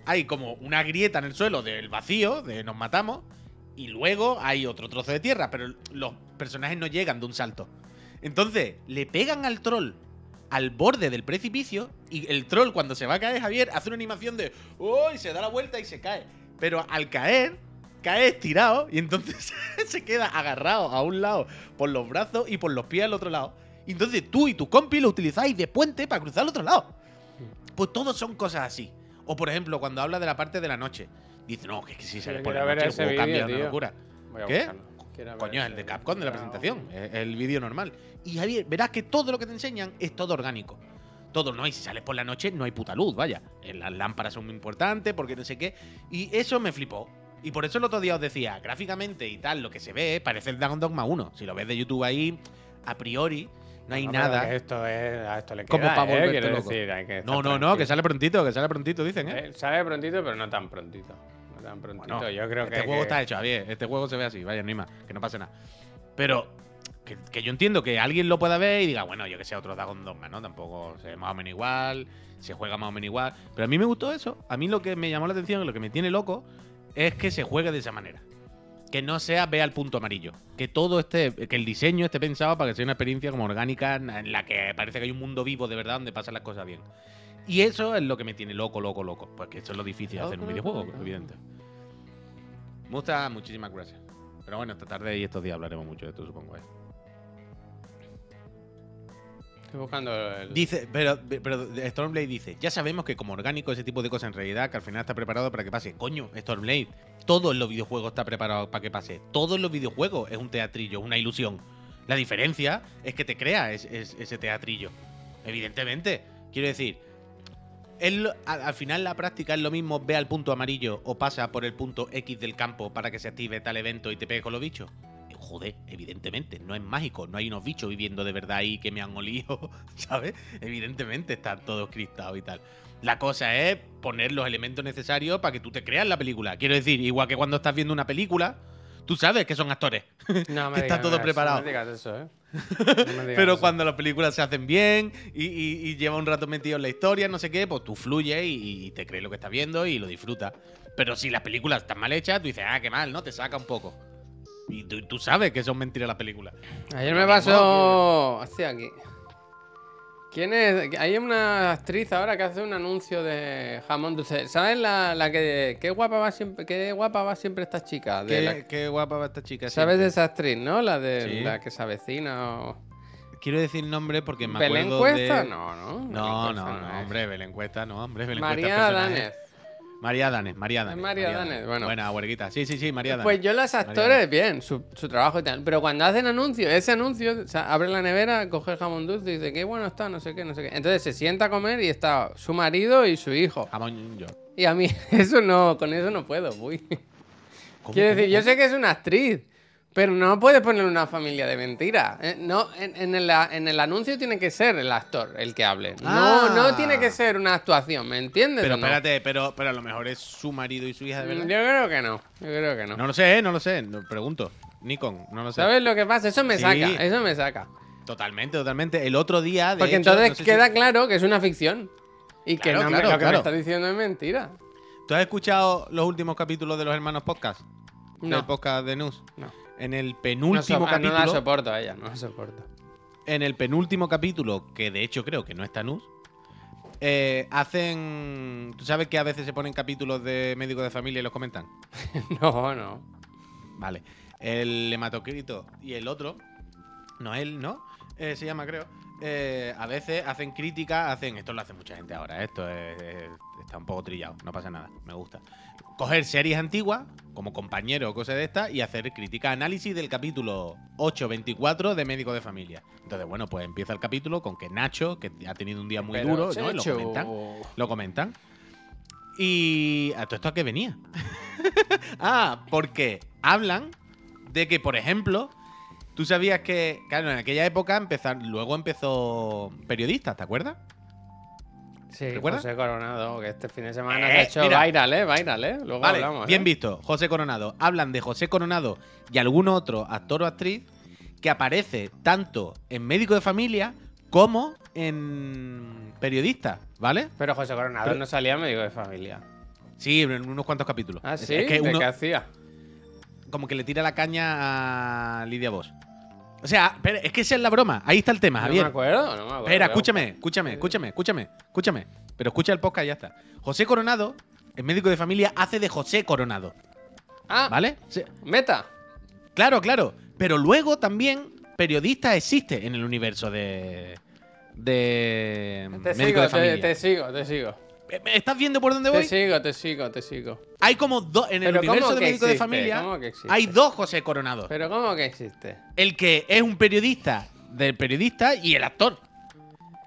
hay como una grieta en el suelo del vacío, de nos matamos, y luego hay otro trozo de tierra, pero los personajes no llegan de un salto. Entonces, le pegan al troll al borde del precipicio y el troll cuando se va a caer, Javier, hace una animación de ¡Oh! y se da la vuelta y se cae. Pero al caer, cae estirado y entonces se queda agarrado a un lado por los brazos y por los pies al otro lado. Y entonces tú y tu compi lo utilizáis de puente para cruzar al otro lado. Pues todos son cosas así. O por ejemplo, cuando habla de la parte de la noche. Dice, no, que, es que si sale Yo por la noche el juego cambia vídeo, una tío. locura. ¿Qué? Coño, es el de Capcom de la presentación. Es el vídeo normal. Y Javier, verás que todo lo que te enseñan es todo orgánico. Todo, no, y si sales por la noche no hay puta luz, vaya. Eh, Las lámparas son muy importantes porque no sé qué. Y eso me flipó. Y por eso el otro día os decía, gráficamente y tal, lo que se ve parece el Dragon Dogma 1. Si lo ves de YouTube ahí, a priori, no hay No, nada. Esto es, a esto le Como queda, pa' ¿eh? volverte loco. decir, hay que No, no, no, que sale prontito, que sale prontito, dicen, ¿eh? Eh, Sale prontito, pero no tan prontito. No tan prontito. Bueno, Yo creo este que. juego que- está hecho, Javier. Este juego se ve así, vaya, más, que no pase nada. Pero que, que yo entiendo que alguien lo pueda ver y diga, bueno, yo que sé, otro Dragon Dogma, ¿no? Tampoco se ve más o menos igual, se juega más o menos igual. Pero a mí me gustó eso. A mí lo que me llamó la atención, lo que me tiene loco, es que se juegue de esa manera. Que no sea ve al punto amarillo. Que todo esté, que el diseño esté pensado para que sea una experiencia como orgánica en la que parece que hay un mundo vivo de verdad donde pasan las cosas bien. Y eso es lo que me tiene loco, loco, loco. Pues que eso es lo difícil de hacer un videojuego, evidente. Me gusta, muchísimas gracias. Pero bueno, esta tarde y estos días hablaremos mucho de esto, supongo. ¿eh? Estoy buscando el. Dice, pero, pero Stormblade dice, ya sabemos que como orgánico ese tipo de cosas en realidad, que al final está preparado para que pase. Coño, Stormblade, todo en los videojuegos está preparado para que pase. Todo en los videojuegos es un teatrillo, una ilusión. La diferencia es que te crea es- es- ese teatrillo. Evidentemente. Quiero decir, lo- al, al final la práctica es lo mismo, ve al punto amarillo o pasa por el punto X del campo para que se active tal evento y te pegue con los bichos. Eh, Joder, evidentemente, no es mágico, no hay unos bichos viviendo de verdad ahí que me han olido, ¿sabes? Evidentemente están todos cristados y tal. La cosa es poner los elementos necesarios para que tú te creas la película. Quiero decir, igual que cuando estás viendo una película, Tú sabes que son actores. No me Que está todo preparado. No me digas eso, ¿eh? No me digas Pero eso. cuando las películas se hacen bien y, y- y lleva un rato metido en la historia, no sé qué, pues tú fluyes y, y te crees lo que estás viendo y lo disfrutas. Pero si las películas están mal hechas, tú dices, ah, qué mal, ¿no? Te saca un poco. Y tú, tú sabes que son mentiras las películas. Ayer me pasó. Hostia, aquí. ¿Quién es? Hay una actriz ahora que hace un anuncio de jamón dulce. ¿Sabes la, la que. Qué guapa va siempre, qué guapa va siempre esta chica? De Qué, la- qué guapa va esta chica. ¿Sabes de esa actriz, no? La de Sí. la que se avecina o. Quiero decir nombre porque me ¿Belén acuerdo Cuesta? de... No, no. No, Cuesta no, no, hombre, Belén Cuesta, no, hombre, Belén Cuesta es María. Danez. María Danes, María Danes. María Danes, bueno. Buena, huerguita. Sí, sí, sí, María Danes. Pues yo las María actores, bien, su, su trabajo y tal. Pero cuando hacen anuncios, ese anuncio, o sea, abre la nevera, coge el jamón dulce y dice, qué bueno está, no sé qué, no sé qué. Entonces se sienta a comer y está su marido y su hijo. Jamón yo. Y a mí eso no, con eso no puedo, uy. ¿Cómo, Quiero decir, yo sé que es una actriz, pero no puedes poner una familia de mentira. Eh, No, en, en el, en el anuncio tiene que ser el actor el que hable. Ah. No, no tiene que ser una actuación, ¿me entiendes? Pero no? espérate, pero, pero a lo mejor es su marido y su hija de Mm, Yo verdad. creo que no, yo creo que no. No lo sé, ¿eh? no lo sé. No, pregunto. Nikon, no lo sé. ¿Sabes lo que pasa? Eso me Sí. saca, eso me saca. Totalmente, totalmente. El otro día, de Porque hecho, entonces no sé si- queda claro que es una ficción. Y que no claro, lo que claro. me está diciendo es mentira. ¿Tú has escuchado los últimos capítulos de los hermanos podcast? Del No. podcast de News. No. En el No, penúltimo so- ah, no la capítulo. soporto a ella, no la soporto. en el penúltimo capítulo, que de hecho creo que no está Nus, eh, hacen. ¿Tú sabes que a veces se ponen capítulos de médicos de familia y los comentan? No, no. Vale. El hematocrito y el otro, no él, ¿no? Eh, se llama, creo. eh, a veces hacen crítica, hacen. Esto lo hace mucha gente ahora, esto es- es- está un poco trillado, no pasa nada, me gusta. Coger series antiguas, como compañero o cosas de estas, y hacer crítica, análisis del capítulo 824 de Médico de Familia. Entonces, bueno, pues empieza el capítulo con que Nacho, que ha tenido un día muy Pero, duro, ¿no? Lo comentan. Lo comentan. Y. ¿A todo esto a qué venía? ah, porque hablan de que, por ejemplo, tú sabías que, claro, en aquella época empezar, luego empezó periodistas, ¿te acuerdas? Sí, ¿Recuerdas? José Coronado, que este fin de semana Eh, se ha hecho mira. viral, ¿eh? Viral, ¿eh? Luego Vale, hablamos, bien ¿eh? visto. José Coronado. Hablan de José Coronado y algún otro actor o actriz que aparece tanto en Médico de Familia como en periodista, ¿vale? Pero José Coronado Pero- no salía médico de familia. Sí, en unos cuantos capítulos. Ah, sí, Es que ¿de uno, qué hacía? como que le tira la caña a Lidia Bosch. O sea, pero es que esa es la broma. Ahí está el tema, No me Javier. acuerdo, no me acuerdo. Espera, escúchame, escúchame, escúchame, escúchame, escúchame. Pero escucha el podcast y ya está. José Coronado, el médico de familia, hace de José Coronado. Ah, ¿Vale? Sí, meta. Claro, claro. Pero luego también periodista existe en el universo de. de. Te médico sigo, de te, familia. te sigo, te sigo. ¿Me- me ¿Estás viendo por dónde Te voy? sigo, te sigo, te sigo. Hay como dos. En el universo ¿cómo de médico de familia. Hay dos José Coronados. Pero ¿cómo que existe? El que es un periodista del periodista y el actor.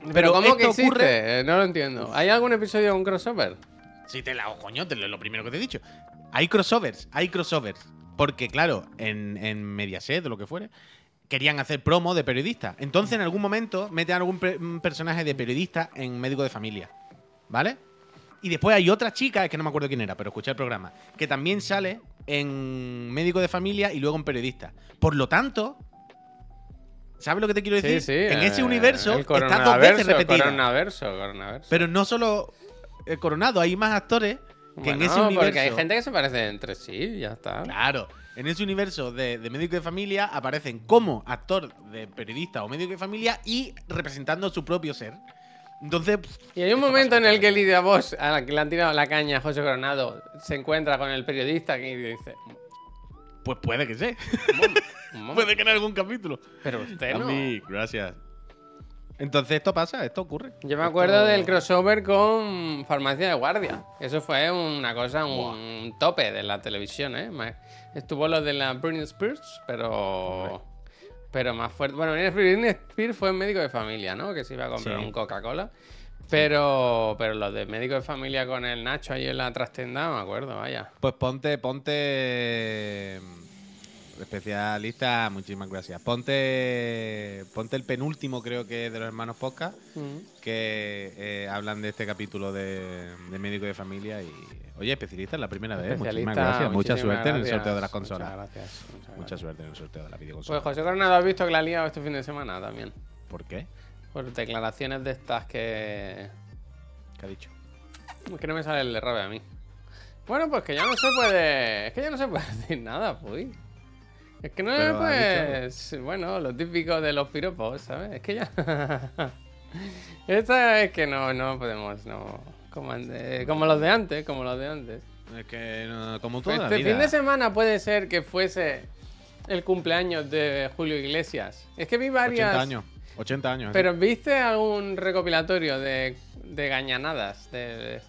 Pero, Pero ¿cómo que existe? ocurre- Eh, No lo entiendo. ¿Hay algún episodio de un crossover? Si te la. oh, coño, te lo, lo primero que te he dicho. Hay crossovers, hay crossovers. Porque, claro, en, en Mediaset o lo que fuere, querían hacer promo de periodista. Entonces, en algún momento, meten algún un personaje de periodista en médico de familia. ¿Vale? Y después hay otra chica, es que no me acuerdo quién era, pero escuché el programa, que también sale en médico de familia y luego en periodista. Por lo tanto, ¿sabes lo que te quiero decir? Sí, sí. en eh, ese universo el está dos veces. Coronaverso, coronaverso. Pero no solo el Coronado, hay más actores que en ese universo. porque hay gente que se parece entre sí, ya está. Claro, en ese universo de, de médico de familia aparecen como actor de periodista o médico de familia y representando su propio ser. Entonces, pff, Y hay un momento en el que Lidia Bosch, a la que le han tirado la caña a José Coronado, se encuentra con el periodista que dice: Pues puede que sea. "Un momento, puede que en algún capítulo. Pero usted no. Ami, gracias. Entonces esto pasa, esto ocurre. Yo me Esto- acuerdo del crossover con Farmacia de Guardia. Eso fue una cosa, un tope de la televisión, ¿eh? Estuvo lo de la Britney Spears, pero. Pero más fuerte. Bueno, Britney Spears fue médico de familia, ¿no? Que se iba a comprar Sí. un Coca-Cola. Pero, pero lo de médico de familia con el Nacho ahí en la trastienda, me acuerdo, vaya. Pues ponte, ponte. Especialista, muchísimas gracias. Ponte, ponte el penúltimo, creo que de los hermanos Podcast, que eh, hablan de este capítulo de, de médico de familia y. Oye, especialista es la primera vez. Muchísimas gracias. Mucha suerte en el sorteo de las Muchas consolas. gracias. muchas Mucha gracias. suerte en el sorteo de la videoconsola. Pues José Coronado, has visto que la ha liado este fin de semana también. ¿Por qué? Por declaraciones de estas que. ¿Qué ha dicho? que no me sale el de rabia a mí. Bueno, pues que ya no se puede. Es que ya no se puede decir nada, pues. Es que no Pero pues. Bueno, lo típico de los piropos, ¿sabes? Es que ya. Esta es que no, no podemos, no. Como, ande- como los de antes, como los de antes. Es que no, como Pues toda la este vida. fin de semana puede ser que fuese el cumpleaños de Julio Iglesias. Es que vi varias. 80 años. 80 años. ¿eh? Pero ¿viste algún recopilatorio de, de gañanadas? De, de-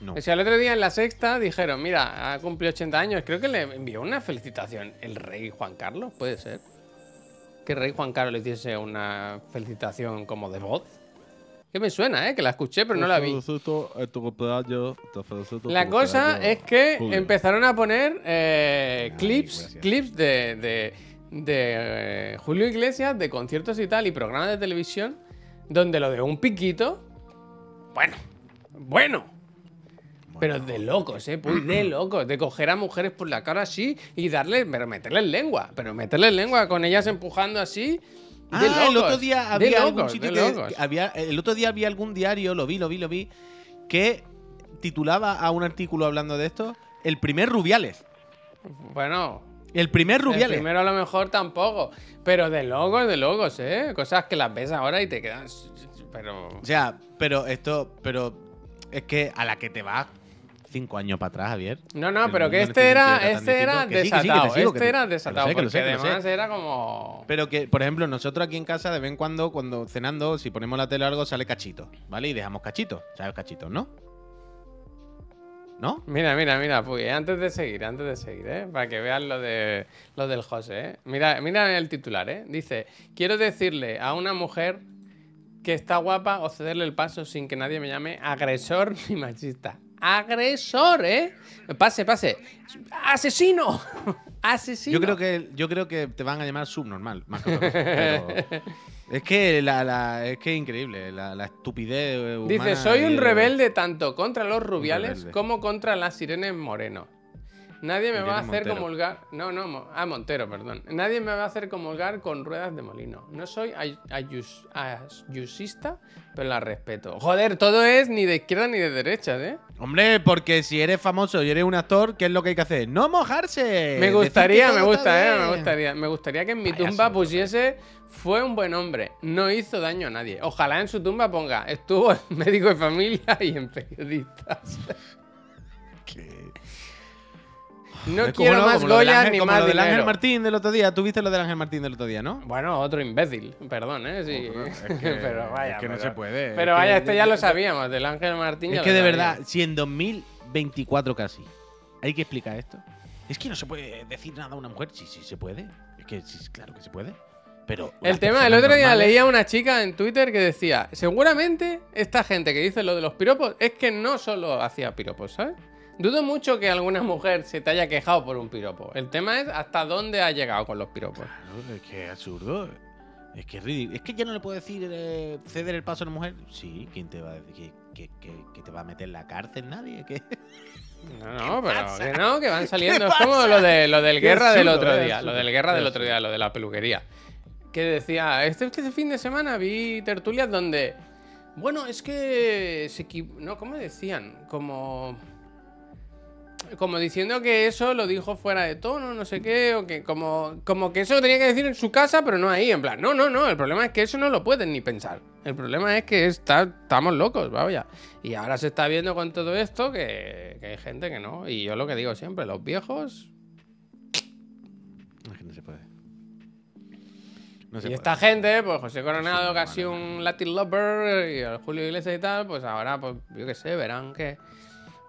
No. O sea, el otro día en la sexta dijeron, mira, ha cumplido 80 años. Creo que le envió una felicitación el rey Juan Carlos, puede ser. Que el rey Juan Carlos le hiciese una felicitación como de voz. Que me suena, ¿eh? Que la escuché, pero no la vi. La cosa es que empezaron a poner eh, clips, clips de, de, de, eh, Julio Iglesias, de conciertos y tal, y programas de televisión, donde lo de un piquito, bueno, bueno, pero de locos, ¿eh? Pues de locos, de coger a mujeres por la cara así y darle, pero meterles lengua, pero meterles lengua con ellas empujando así. Ah, el otro día había algún sitio que había el otro día había algún diario, lo vi, lo vi, lo vi, que titulaba a un artículo hablando de esto el primer Rubiales. Bueno, El primer El Rubiales. primero a lo mejor tampoco. Pero de locos, de locos, ¿eh? Cosas que las ves ahora y te quedas. Pero. O sea, pero esto, pero es que a la que te vas cinco años para atrás, Javier. No, no, pero que este era, este era desatado. este te- era desatado. porque además era como. Pero que, por ejemplo, nosotros aquí en casa, de vez en cuando, cuando cenando, si ponemos la tele o algo, sale cachito, ¿vale? Y dejamos cachito. ¿Sabes cachitos, no? ¿No? Mira, mira, mira, Puy, antes de seguir, antes de seguir, ¿eh? Para que vean lo de lo del José, ¿eh? Mira, mira el titular, ¿eh? Dice, quiero decirle a una mujer que está guapa o cederle el paso sin que nadie me llame agresor ni machista. Agresor, ¿eh? Pase, pase. Asesino. Asesino. Yo creo que yo creo que te van a llamar subnormal, más que otra cosa. Pero es que la, la- es que es increíble, la, la estupidez humana Dice, soy un de- rebelde tanto contra los rubiales como contra las Irene Moreno. Nadie me va a hacer Montero. comulgar. No, no, Mo- ah, Montero, perdón. Nadie me va a hacer comulgar con ruedas de molino. No soy ay- ayus- ayusista, pero la respeto. Joder, todo es ni de izquierda ni de derecha, ¿eh? Hombre, porque si eres famoso y eres un actor, ¿qué es lo que hay que hacer? ¡No mojarse! Me gustaría, me gusta, eh, me gustaría. Me gustaría que en mi Vaya tumba pusiese fue un buen hombre, no hizo daño a nadie. Ojalá en su tumba ponga estuvo en médico de familia y en periodistas. No Es quiero más como Goya Ángel- ni como más lo del Ángel. Martín del otro día. ¿Tú viste lo del Ángel Martín del otro día, no? Bueno, otro imbécil, perdón, ¿eh? Sí. Es que- pero vaya. es que no pero- se puede, Pero es vaya, que- este ya lo sabíamos, del Ángel Martín. Es que de sabíamos. verdad, si en 2024 casi hay que explicar esto. Es que no se puede decir nada a una mujer. Sí, sí se puede. Es que sí, claro que se puede. Pero. El tema, el otro día leía una chica en Twitter que decía, seguramente esta gente que dice lo de los piropos es que no solo hacía piropos, ¿sabes? Dudo mucho que alguna mujer se te haya quejado por un piropo. El tema es hasta dónde ha llegado con los piropos. Claro, es que es absurdo. Es que es ridículo. Es que ya no le puedo decir eh, ceder el paso a una mujer. Sí, ¿quién te va a decir que, que- que- que te va a meter en la cárcel? Nadie. ¿Qué? No, no, pero pasa? que no, que van saliendo. Es como lo, de, lo del guerra del otro día. Lo del guerra del otro día, lo de la peluquería. Que decía, este, este fin de semana vi tertulias donde. Bueno, es que. Se equi- no, ¿cómo decían? Como. Como diciendo que eso lo dijo fuera de tono, no sé qué, o que como, como que eso lo tenía que decir en su casa, pero no ahí, en plan, no, no, no, el problema es que eso no lo pueden ni pensar. El problema es que está, estamos locos, vaya. Y ahora se está viendo con todo esto que, que hay gente que no. Y yo lo que digo siempre, los viejos... Es que no se puede. No y esta puede. gente, pues José Coronado, Sí, vale. un Latin Lover, y el Julio Iglesias y tal, pues ahora, pues yo qué sé, verán que...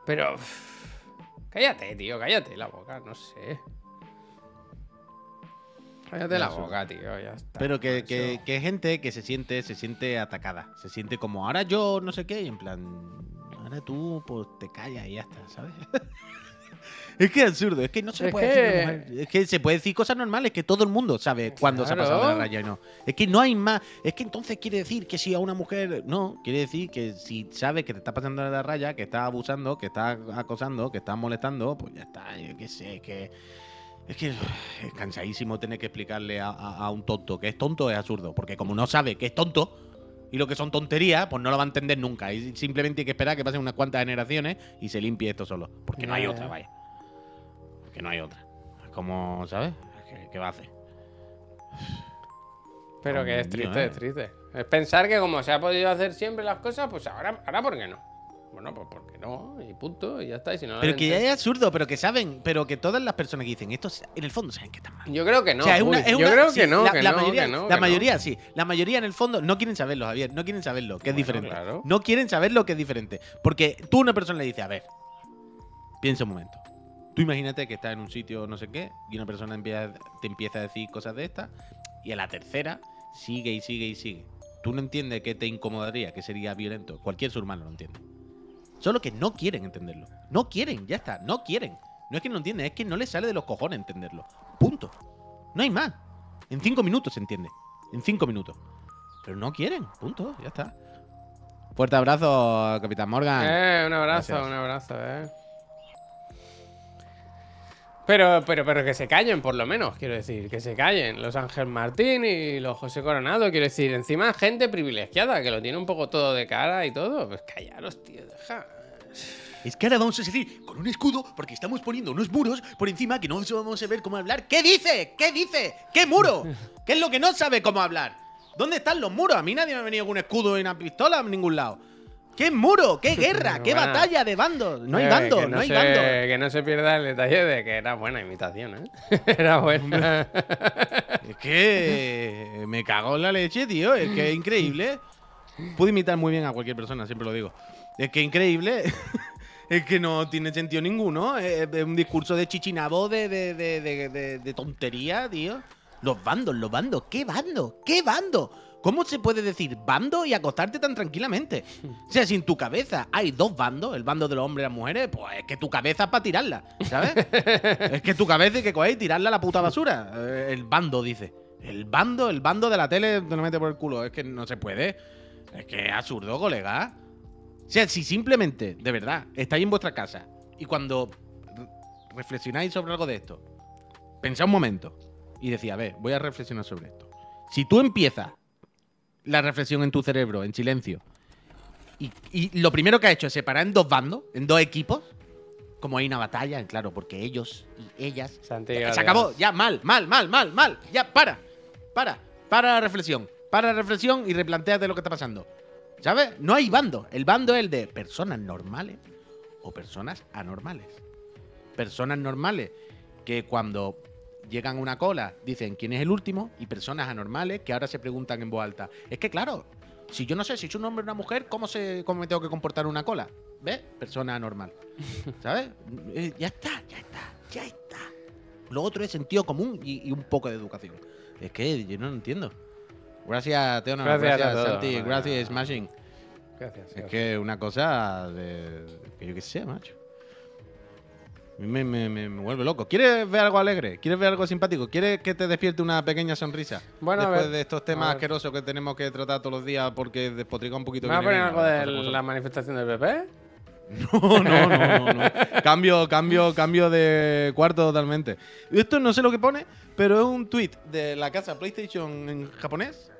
Pero... uff, cállate, tío, cállate la boca, no sé. Cállate la boca, tío, ya está. Pero que, que, que gente que se siente, se siente atacada. Se siente como ahora yo no sé qué. Y en plan, ahora tú pues te callas y ya está, ¿sabes? Es que es absurdo, es que no se Es puede que- decir normal. Es que se puede decir cosas normales, que todo el mundo sabe cuándo se ha pasado de la raya y no. Es que no hay más. Es que entonces quiere decir que si a una mujer. No, quiere decir que si sabe que te está pasando de la raya, que está abusando, que está acosando, que está molestando, pues ya está. Yo qué sé, es que. Es que es cansadísimo tener que explicarle a, a- a un tonto que es tonto, es absurdo. Porque como no sabe que es tonto y lo que son tonterías, pues no lo va a entender nunca. Y simplemente hay que esperar que pasen unas cuantas generaciones y se limpie esto solo. Porque no hay otra, ya. vaya. No hay otra. Es como, ¿sabes? ¿Qué, qué va a hacer? Pero que es triste, eh. es triste. Es pensar que como se ha podido hacer siempre las cosas, pues ahora, ahora ¿por qué no? Bueno, pues porque no, y punto, y ya está. Y si no Pero que ya es absurdo, pero que saben, pero que todas las personas que dicen esto, en el fondo saben que están mal. Yo creo que no. o sea, es una, Juli. es Yo una- creo sí, que no, la, que la no, mayoría, que no, la mayoría sí. La mayoría en el fondo no quieren saberlo, Javier. No quieren saberlo, que es diferente. claro. No quieren saber lo que es diferente. Porque tú a una persona le dices, a ver, piensa un momento. Tú imagínate que estás en un sitio no sé qué y una persona empieza- te empieza a decir cosas de estas y a la tercera sigue y sigue y sigue. Tú no entiendes que te incomodaría, que sería violento. Cualquier ser humano lo entiende. Solo que no quieren entenderlo. No quieren, ya está, no quieren. No es que no entienden, es que no les sale de los cojones entenderlo. Punto. No hay más. En cinco minutos se entiende. En cinco minutos. Pero no quieren, punto, ya está. Fuerte abrazo, Capitán Morgan. Eh, un abrazo, Gracias. un abrazo, eh. Pero, pero, pero que se callen, por lo menos, quiero decir, que se callen. Los Ángel Martín y los José Coronado, quiero decir, encima gente privilegiada, que lo tiene un poco todo de cara y todo. Pues callaros, tío, deja. Es que ahora vamos a decir con un escudo porque estamos poniendo unos muros por encima que no vamos a ver cómo hablar. ¿Qué dice? ¿Qué dice? ¿Qué muro? ¿Qué es lo que no sabe cómo hablar? ¿Dónde están los muros? A mí nadie me ha venido con un escudo y una pistola en ningún lado. ¿Qué muro? ¿Qué guerra? ¿Qué Bueno. batalla de bandos? No hay Eh, bando, que no, hay se, bando. Que no se pierda el detalle de que era buena imitación, ¿eh? era buena. Es que me cago en la leche, tío. Es que es increíble. Puedo imitar muy bien a cualquier persona, siempre lo digo. Es que increíble. Es que no tiene sentido ninguno. Es es un discurso de chichinabo, de, de- de- de tontería, tío. Los bandos, los bandos. ¿Qué bando? ¿Qué bando? ¿Cómo se puede decir bando y acostarte tan tranquilamente? O sea, si en tu cabeza hay dos bandos, el bando de los hombres y las mujeres, pues es que tu cabeza es para tirarla, ¿sabes? es que tu cabeza hay que coger y tirarla a la puta basura. Eh, El bando, dice. El bando, el bando de la tele te lo mete por el culo. Es que no se puede. Es que es absurdo, colega. O sea, si simplemente, de verdad, estáis en vuestra casa y cuando re- reflexionáis sobre algo de esto, pensad un momento y decís, a ver, voy a reflexionar sobre esto. Si tú empiezas la reflexión en tu cerebro, en silencio, y, y lo primero que has hecho es separar en dos bandos, en dos equipos, como hay una batalla, claro, porque ellos y ellas se acabó, ya, mal, mal, mal, mal, mal. Ya, para, para, para la reflexión. Para la reflexión y replanteate lo que está pasando. ¿Sabes? No hay bando. El bando es el de personas normales o personas anormales. Personas normales que cuando llegan a una cola dicen quién es el último y personas anormales que ahora se preguntan en voz alta. Es que claro, si yo no sé si es un hombre o una mujer, ¿cómo, se, cómo me tengo que comportar en una cola? ¿Ves? Persona anormal. ¿Sabes? Eh, ya está, ya está, ya está. Lo otro es sentido común y, y un poco de educación. Es que yo no lo entiendo. Gracias, Teona. Gracias Gracias, a. Santi. Gracias, Smashing. Gracias. Es gracias. que una cosa de. que yo qué sé, macho. A mí me, me- me- me vuelve loco. ¿Quieres ver algo alegre? ¿Quieres ver algo simpático? ¿Quieres que te despierte una pequeña sonrisa? Bueno, a Después ver. de estos temas asquerosos que tenemos que tratar todos los días porque despotrica un poquito. ¿Me vas a poner algo de la manifestación del PP? No, no, no, no, no. Cambio, cambio, cambio de cuarto totalmente. Esto no sé lo que pone, pero es un tweet de la casa PlayStation en japonés.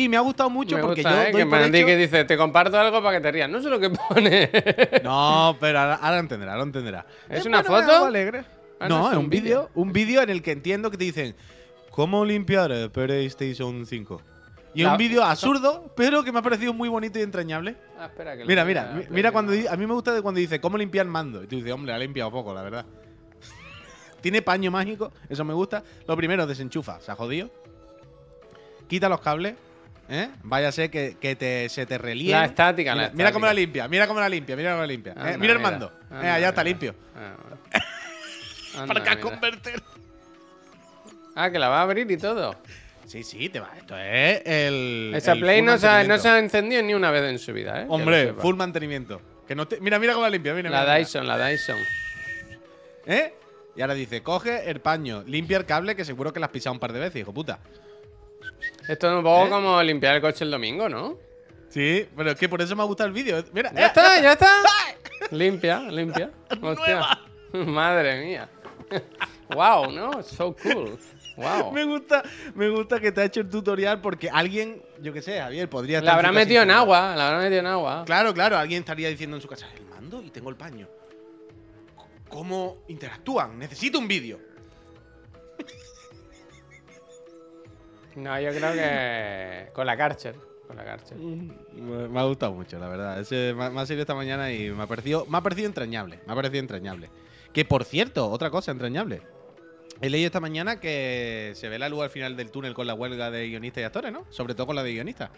Y me ha gustado mucho Me porque gusta, yo ¿eh? doy que por hecho- que dice, te comparto algo para que te rías. No sé lo que pone. No, pero ahora, ahora entenderá, ahora entenderá. ¿Es una foto? alegre. Ah, no, no, es un vídeo, un vídeo en el que entiendo que te dicen cómo limpiar PlayStation 5. Y La- un vídeo absurdo, pero que me ha parecido muy bonito y entrañable. Ah, espera, que Mira, mira, tenga mi- Play mira cuando a mí me gusta de cuando dice cómo limpiar mando. Y tú dices, hombre, ha limpiado poco, la verdad. Tiene paño mágico, eso me gusta. Lo primero, desenchufa, se ha jodido. Quita los cables, ¿eh? Ser que, que te, se te relíe. La estática, la Mira, mira cómo la estática. limpia, mira cómo la limpia, mira cómo la limpia. Eh, mira el mando. anda, Eh, ya está mira. limpio. Para que mira. convertir. Ah, que la va a abrir y todo. Sí, sí, te va. Esto es el. Esa el Play no se, ha, no mantenimiento. se ha encendido ni una vez en su vida, ¿eh? Hombre, full mantenimiento. Que no te- Mira, mira cómo la limpia. Mira, mira, La mira. Dyson, la Dyson. ¿Eh? Y ahora dice, coge el paño, limpia el cable que seguro que lo has pisado un par de veces, hijo puta. Esto es un poco ¿Eh? como limpiar el coche el domingo, ¿no? Sí, pero es que por eso me ha gustado el vídeo. Mira, Ya eh, está, ya está. Limpia, limpia. Hostia. Madre mía. wow, ¿no? So cool. Wow. Me gusta, me gusta que te ha hecho el tutorial porque alguien, yo qué sé, Javier, podría La estar. habrá su casa metido en agua, la habrá metido en agua. Claro, claro, alguien estaría diciendo en su casa, el mando y tengo el paño. ¿Cómo interactúan? Necesito un vídeo. No, yo creo que con la Karcher. Con la Karcher. Me, me ha gustado mucho, la verdad. Ese, me, me ha salido esta mañana y me ha parecido, me ha parecido entrañable. Me ha parecido entrañable. Que por cierto, otra cosa entrañable. He leído esta mañana que se ve la luz al final del túnel con la huelga de guionistas y actores, ¿no? Sobre todo con la de guionistas.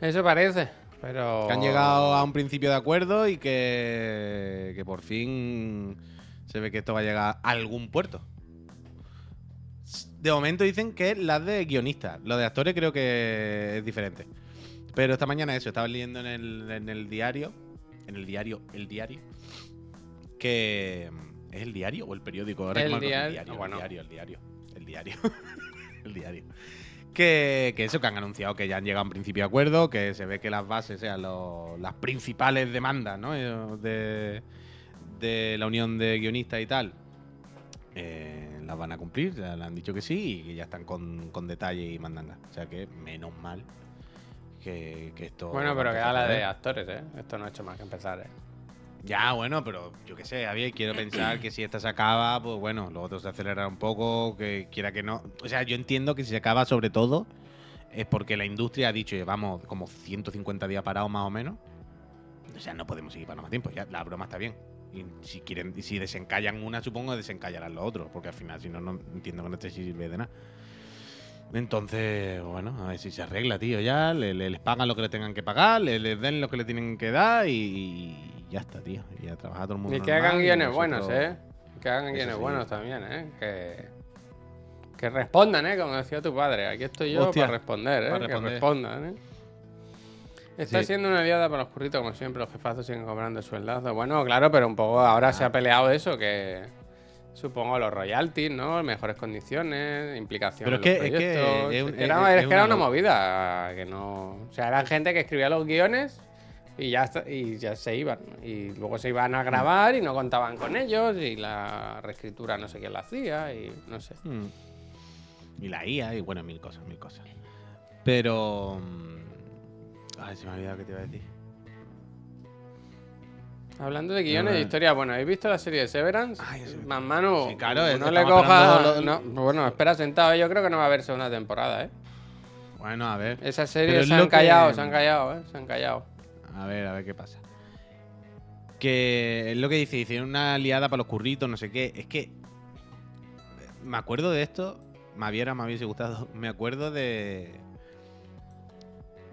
Eso parece, pero. Que han llegado a un principio de acuerdo y que, que por fin se ve que esto va a llegar a algún puerto. De momento dicen que las de guionistas. Lo de actores creo que es diferente. Pero esta mañana eso, estaba leyendo en el, en el diario. En el diario, el diario. Que. ¿Es el diario o el periódico? Ahora El que me acuerdo, diario, el bueno. diario, el diario. El diario. el diario. Que, que eso, que han anunciado que ya han llegado a un principio de acuerdo, que se ve que las bases sean las principales demandas ¿no? Eh, de, de la unión de guionistas y tal, eh, las van a cumplir, ya le han dicho que sí y que ya están con, con detalle y mandanga. O sea que menos mal que, que esto... Bueno, pero que va a la de actores, ¿eh? Esto no ha hecho más que empezar, ¿eh? Ya, bueno, pero yo qué sé, Javier, quiero pensar que si esta se acaba, pues bueno, lo otro se acelera un poco, que quiera que no. O sea, yo entiendo que si se acaba sobre todo es porque la industria ha dicho, llevamos como 150 días parados más o menos. O sea, no podemos seguir parando más tiempo, ya la broma está bien. Y si quieren, si desencallan una, supongo desencallarán los otros, porque al final, si no, no entiendo que no te sirve de nada. Entonces, bueno, a ver si se arregla, tío, ya. le- le- les pagan lo que le tengan que pagar, le- les den lo que le tienen que dar y, y ya está, tío. Y a trabajar todo el mundo. Y que hagan guiones nosotros- buenos, ¿eh? Que hagan guiones sí. buenos también, ¿eh? Que, que respondan, ¿eh? Como decía tu padre. Aquí estoy yo Hostia, para responder, ¿eh? para Que responder. respondan, ¿eh? Está Sí. siendo una liada para los curritos, como siempre. Los jefazos siguen cobrando sueldazo. Bueno, claro, pero un poco ahora se ha peleado eso, que supongo los royalties, ¿no? Mejores condiciones, implicación Pero en es que- los es que proyectos. es un- Es que era, que una movida, que no... O sea, eran gente que escribía los guiones y ya, está- y ya se iban. Y luego se iban a grabar y no contaban con ellos y la reescritura no sé quién la hacía y no sé. Hmm. Y la IA, y bueno, mil cosas, mil cosas. Pero. Ay, se me ha olvidado que te iba a decir. Hablando de guiones de historia, bueno, ¿habéis visto la serie de Severance? Ay, ese- Más mano, Sí, claro, es no que le coja... no, bueno, espera sentado, yo creo que no va a haber segunda temporada, ¿eh? Bueno, a ver. Esa serie se lo han callado, que- se han callado, ¿eh? Se han callado. A ver, a ver qué pasa. Que es lo que dice, hicieron una liada para los curritos, no sé qué. Es que. Me acuerdo de esto. Me hubiera, me hubiese gustado. Me acuerdo de.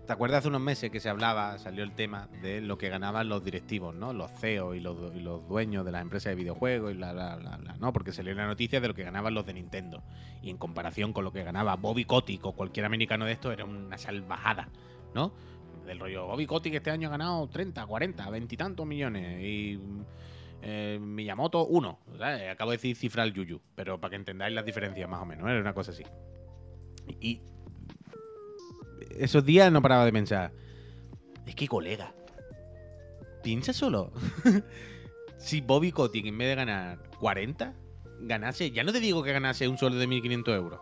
¿Te acuerdas hace unos meses que se hablaba, salió el tema de lo que ganaban los directivos, ¿no? Los CEOs y los, los dueños de las empresas de videojuegos y bla, bla, bla, ¿no? Porque salió la noticia de lo que ganaban los de Nintendo. Y en comparación con lo que ganaba Bobby Kotick o cualquier americano de esto, era una salvajada, ¿no? Del rollo, Bobby Kotick este año ha ganado 30, 40, 20 y tantos millones. Y eh, Miyamoto, uno. ¿sabes? Acabo de decir cifra al Yuyu, pero para que entendáis las diferencias más o menos, ¿eh? era una cosa así. Y esos días no paraba de pensar, es que colega, piensa solo. si Bobby Kotick en vez de ganar 40, ganase, ya no te digo que ganase un sueldo de 1.500 euros,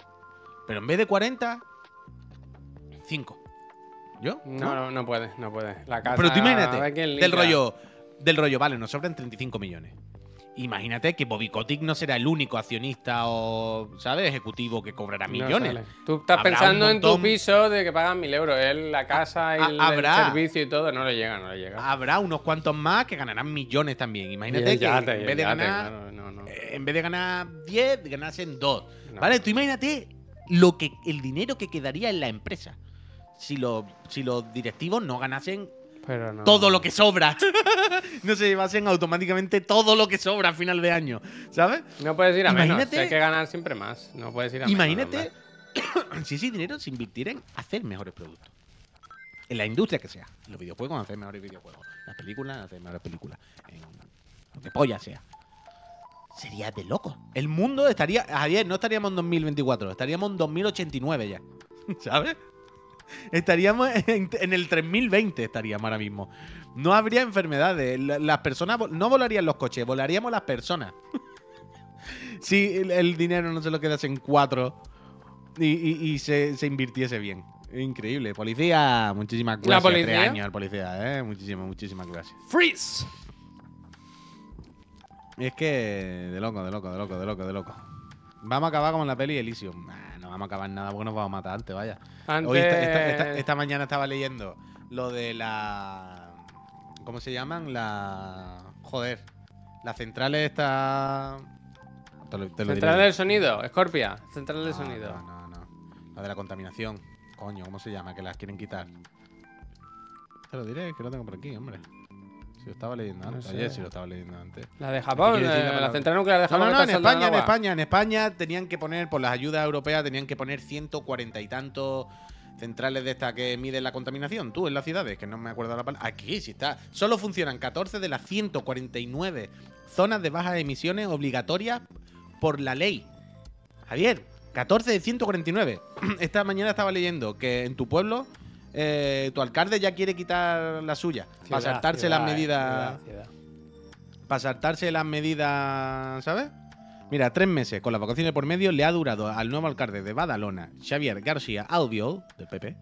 pero en vez de 40, 5. ¿Yo? No, no, no puede, no puede. La casa, Pero tú imagínate, del rollo, del rollo, vale, nos sobran 35 millones. Imagínate que Bobby Kotick no será el único accionista o, ¿sabes? Ejecutivo que cobrará millones. Tú estás Habrá pensando en tu piso de que pagan mil euros. Él, la casa el, el servicio y todo, no le llega, no le llega. Habrá unos cuantos más que ganarán millones también. Imagínate que y en vez de yate, ganar, claro, no, no. eh, en vez de ganar 10, ganasen 2. No. ¿Vale? Tú imagínate lo que, el dinero que quedaría en la empresa. Si los, si los directivos no ganasen Pero no. todo lo que sobra. no se llevasen automáticamente todo lo que sobra a final de año. ¿Sabes? No puedes ir a menos. Imagínate- Hay que ganar siempre más. No puedes ir a Imagínate menos. si ese dinero se invirtiera en hacer mejores productos. En la industria que sea. En los videojuegos, hacer mejores videojuegos. Las películas, hacer mejores películas. En lo que polla sea. sería de loco. El mundo estaría. Javier, no estaríamos en 2024, estaríamos en 2089 ya. ¿Sabes? Estaríamos en, en el 3020, estaríamos ahora mismo. No habría enfermedades. la- Las personas. No volarían los coches, volaríamos las personas. si el, el dinero no se lo quedase en cuatro y, y- y se, se invirtiese bien. Increíble. Policía, muchísimas gracias. policía? Tres años al policía, ¿eh? Muchísimas, muchísimas gracias. Freeze. Es que de loco, de loco, de loco, de loco, de loco. Vamos a acabar como en la peli Elysium. No vamos a acabar nada porque nos vamos a matar antes, vaya. Antes. Hoy esta, esta- esta- esta mañana estaba leyendo lo de la. ¿Cómo se llaman? La. Joder. La central está. Te lo, te lo diré Central yo. del sonido, Scorpia. Central del No, sonido. No, no, no. La de la contaminación. Coño, ¿cómo se llama? Que las quieren quitar. Te lo diré, que lo tengo por aquí, hombre. Si lo estaba leyendo No antes. sé. Ayer si lo estaba leyendo antes. La de Japón, la eh, la, central nuclear de No, Japón. no, no, que en España, en. España, en España tenían que poner, por las ayudas europeas, tenían que poner 140 y tantos centrales de estas que miden la contaminación, tú, en las ciudades, que no me acuerdo la palabra. Aquí sí está. Solo funcionan 14 de las 149 zonas de bajas emisiones obligatorias por la ley. Javier, 14 de 149. Esta mañana estaba leyendo que en tu pueblo eh, tu alcalde ya quiere quitar la suya para Ciudad, saltarse ciudad, las eh, medidas ciudad, ciudad. para saltarse las medidas, ¿sabes? Mira, tres meses con las vacaciones por medio le ha durado al nuevo alcalde de Badalona, Xavier García Albiol, del PP,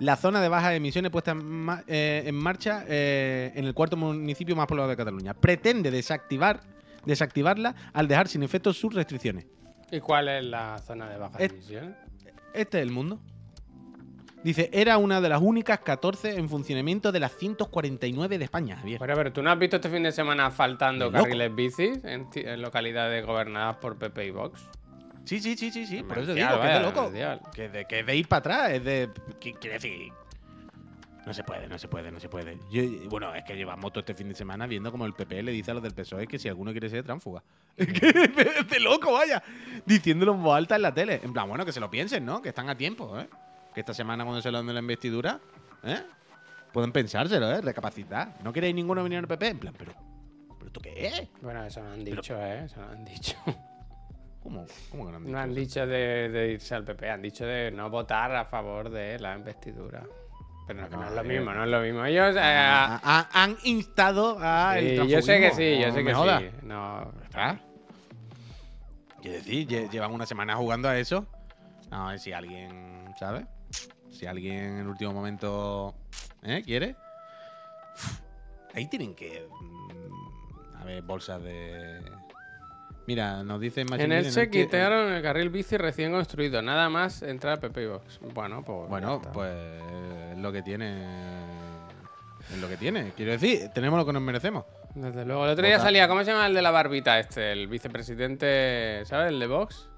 la zona de bajas emisiones puesta en, ma- eh, en marcha eh, en el cuarto municipio más poblado de Cataluña. Pretende desactivar, desactivarla al dejar sin efecto sus restricciones. ¿Y cuál es la zona de baja Et- emisión? Este es el mundo. Dice, era una de las únicas 14 en funcionamiento de las 149 de España, Javier. Bueno, pero tú no has visto este fin de semana faltando carriles bicis en, localidades gobernadas por PP y Vox. Sí, sí, sí, sí, sí. Por eso Demencial, digo que es de vaya, loco. Que de, que de ir para atrás, es de. ¿qué Quiere decir. No se puede, no se puede, no se puede. Yo- bueno, es que llevamos todo este fin de semana viendo como el PP le dice a los del PSOE que si alguno quiere ser tránfuga. De loco, vaya. Diciéndolo en voz alta en la tele. En plan, bueno, que se lo piensen, ¿no? Que están a tiempo, ¿eh? Que esta semana cuando se lo den de la investidura, ¿eh? Pueden pensárselo, ¿eh? Recapacitar. ¿No queréis ninguno venir al PP? En plan, pero. ¿Pero esto qué es? Bueno, eso no han dicho, ¿eh? Eso no han dicho. ¿Cómo, cómo que no han dicho No han dicho de, de irse al PP, han dicho de no votar a favor de la investidura. Pero no, que no, No, es lo mismo, no es lo mismo. Ellos. eh, Ah, ah, han instado a el sí, yo sé que sí, yo no sé que jodas. sí. No, ¿Está? Quiero decir, lle- llevan una semana jugando a eso. A ver si alguien, ¿sabes? Si alguien en el último momento ¿eh? quiere. Ahí tienen que. mm, A ver, bolsas de. Mira, nos dicen más En Elche quitaron el carril bici recién construido, nada más entrar al PP y Vox. Bueno, pues. Bueno, pues es lo que tiene. Es lo que tiene. Quiero decir, tenemos lo que nos merecemos. Desde luego. El otro día Vota. salía, ¿cómo se llama el de la barbita este? El vicepresidente, ¿sabes? El de Vox.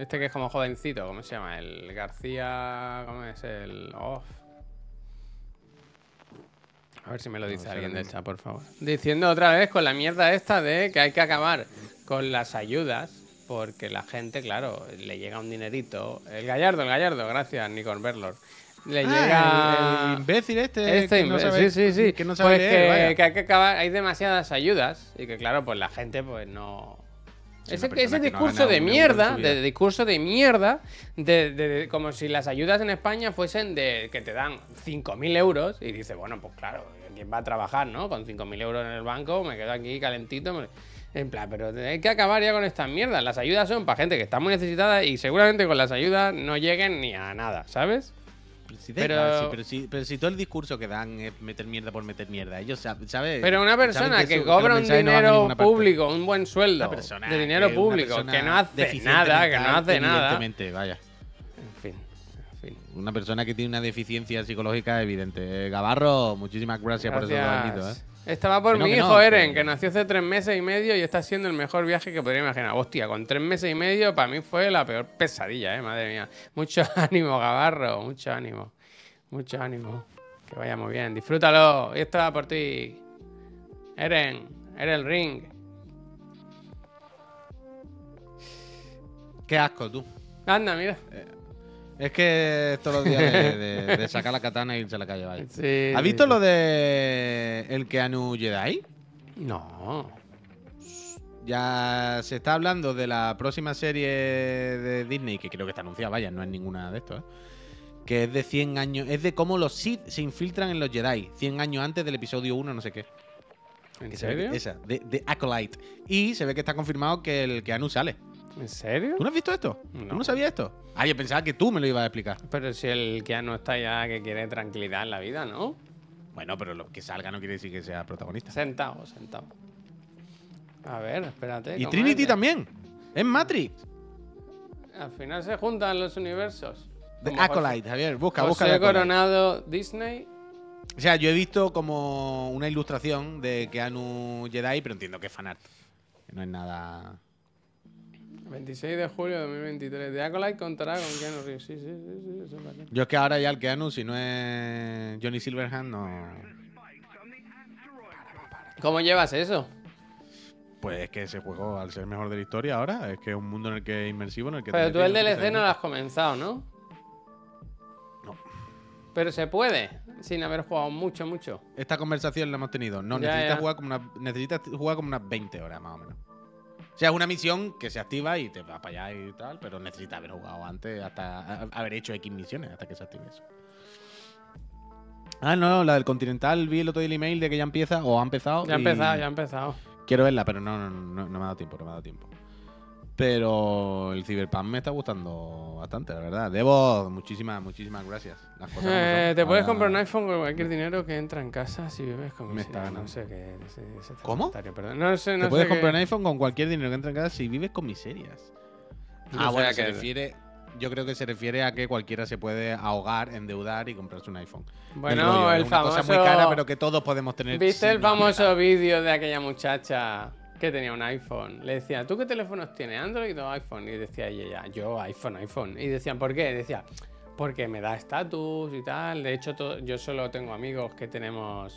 Este que es como jovencito, ¿cómo se llama? El García. ¿Cómo es? El. Oh. A ver si me lo dice alguien del chat, por favor. Diciendo otra vez con la mierda esta de que hay que acabar con las ayudas. Porque la gente, claro, le llega un dinerito. El gallardo, el gallardo, gracias, Nikon Berlor. Le llega. Ah, el, el imbécil este. Este que no imbe- sabe- sí, sí, sí. Que no sabe Pues leer, que, vaya. que hay que acabar, hay demasiadas ayudas y que claro, pues la gente pues no... Ese ese no discurso de mierda, de, discurso de mierda, de, de- de- como si las ayudas en España fuesen de que te dan 5.000 euros y dices, bueno, pues claro, ¿quién va a trabajar, no? Con 5.000 euros en el banco, me quedo aquí calentito. me- En plan, pero hay que acabar ya con estas mierdas. Las ayudas son para gente que está muy necesitada y seguramente con las ayudas no lleguen ni a nada, ¿sabes? Pero si, da Pero- igual, sí, pero, si, pero si todo el discurso que dan es meter mierda por meter mierda, ellos sab- saben. Pero una persona que cobra un no dinero público, un buen sueldo de dinero público, que no hace nada, que no hace nada. Evidentemente, vaya. En fin, en fin. Una persona que tiene una deficiencia psicológica evidente. Eh, Gavarro, muchísimas gracias, por esos dos añitos. ¿eh? Estaba por Que no, mi que hijo no, Eren, que- que nació hace tres meses y medio y está siendo el mejor viaje que podría imaginar. Hostia, con tres meses y medio para mí fue la peor pesadilla, eh, madre mía. Mucho ánimo, Gavarro, mucho ánimo. Mucho ánimo. Que vaya muy bien. Disfrútalo. Y esto va por ti. Eren, Eren Ring. Qué asco, tú. Anda, mira. Es que todos los días de, de- de sacar la katana y irse a la calle, vaya. Sí, ¿Has visto sí. lo de el Keanu Jedi? No. ya se está hablando de la próxima serie de Disney, que creo que está anunciada, vaya, no es ninguna de estos, ¿eh? que es de 100 años, es de cómo los Sith se infiltran en los Jedi, 100 años antes del episodio 1, no sé qué. ¿En serio? esa, de, de Acolyte. Y se ve que está confirmado que el Keanu sale. ¿En serio? ¿Tú no has visto esto? No. ¿Tú no sabías esto? Ah, yo pensaba que tú me lo ibas a explicar. Pero si el que no está ya, que quiere tranquilidad en la vida, ¿no? Bueno, pero lo que salga no quiere decir que sea protagonista. Sentado, sentado. A ver, espérate. Y ¿cómo Trinity es? también. Es Matrix. Al final se juntan los universos. Como Acolyte, Javier. Busca, busca. José Acolyte. Coronado Disney. O sea, yo he visto como una ilustración de Keanu Jedi, pero entiendo que es fanart. Que no es nada. 26 de julio de 2023. The Acolyte contará con Keanu Reeves. Sí, sí, sí, sí. Yo es que ahora ya el Keanu, si no es Johnny Silverhand, no. ¿Cómo llevas eso? Pues es que ese juego, al ser mejor de la historia ahora, es que es un mundo en el que es inmersivo, en el que. te Pero tú el DLC no lo has comenzado, ¿no? No. Pero se puede, sin haber jugado mucho, mucho. Esta conversación la hemos tenido. No, Ya, necesitas, ya. Jugar como una, necesitas jugar como unas 20 horas más o menos. O sea, es una misión que se activa y te va para allá y tal, pero necesitas haber jugado antes, hasta haber hecho X misiones hasta que se active eso. Ah, no, la del Continental vi el otro día el email de que ya empieza o ha empezado. Ya ha y empezado, ya ha empezado. Quiero verla, pero no, no, no, no me ha dado tiempo, no me ha dado tiempo. Pero el Cyberpunk me está gustando bastante, la verdad. Debo muchísimas, muchísimas gracias. Las cosas Eh, son. te puedes Ahora- comprar un iPhone con cualquier dinero que entra en casa si vives con Me está No ganando. sé qué es ese- ese ¿Cómo? perdón. No sé, no Te puedes sé comprar qué- un iPhone con cualquier dinero que entre en casa si vives con miserias. No ah, bueno, se refiere. Yo creo que se refiere a que cualquiera se puede ahogar, endeudar y comprarse un iPhone. Bueno, el una cosa muy famoso- cara, pero que todos podemos tener. ¿Viste el famoso vídeo de aquella muchacha que tenía un iPhone? Le decía, ¿tú qué teléfonos tienes? ¿Android o iPhone? Y decía ella, yo iPhone, iPhone. Y decían, ¿por qué? Decía, porque me da estatus y tal. De hecho, yo solo tengo amigos que tenemos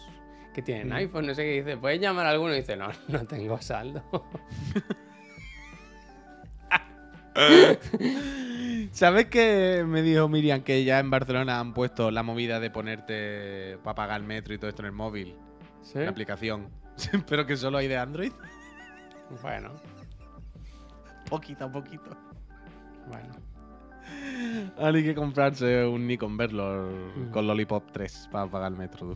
que tienen Mm. iPhone, no sé qué dice. ¿Puedes llamar a alguno? Y dice, no, no tengo saldo. ¿Sabes que me dijo Miriam que ya en Barcelona han puesto la movida de ponerte para pagar el metro y todo esto en el móvil? ¿Sí? La aplicación. pero que solo hay de Android. Bueno, Poquito a poquito. bueno. Ahora hay que comprarse un Nikon Verlo Mm. con Lollipop 3 para pagar el metro.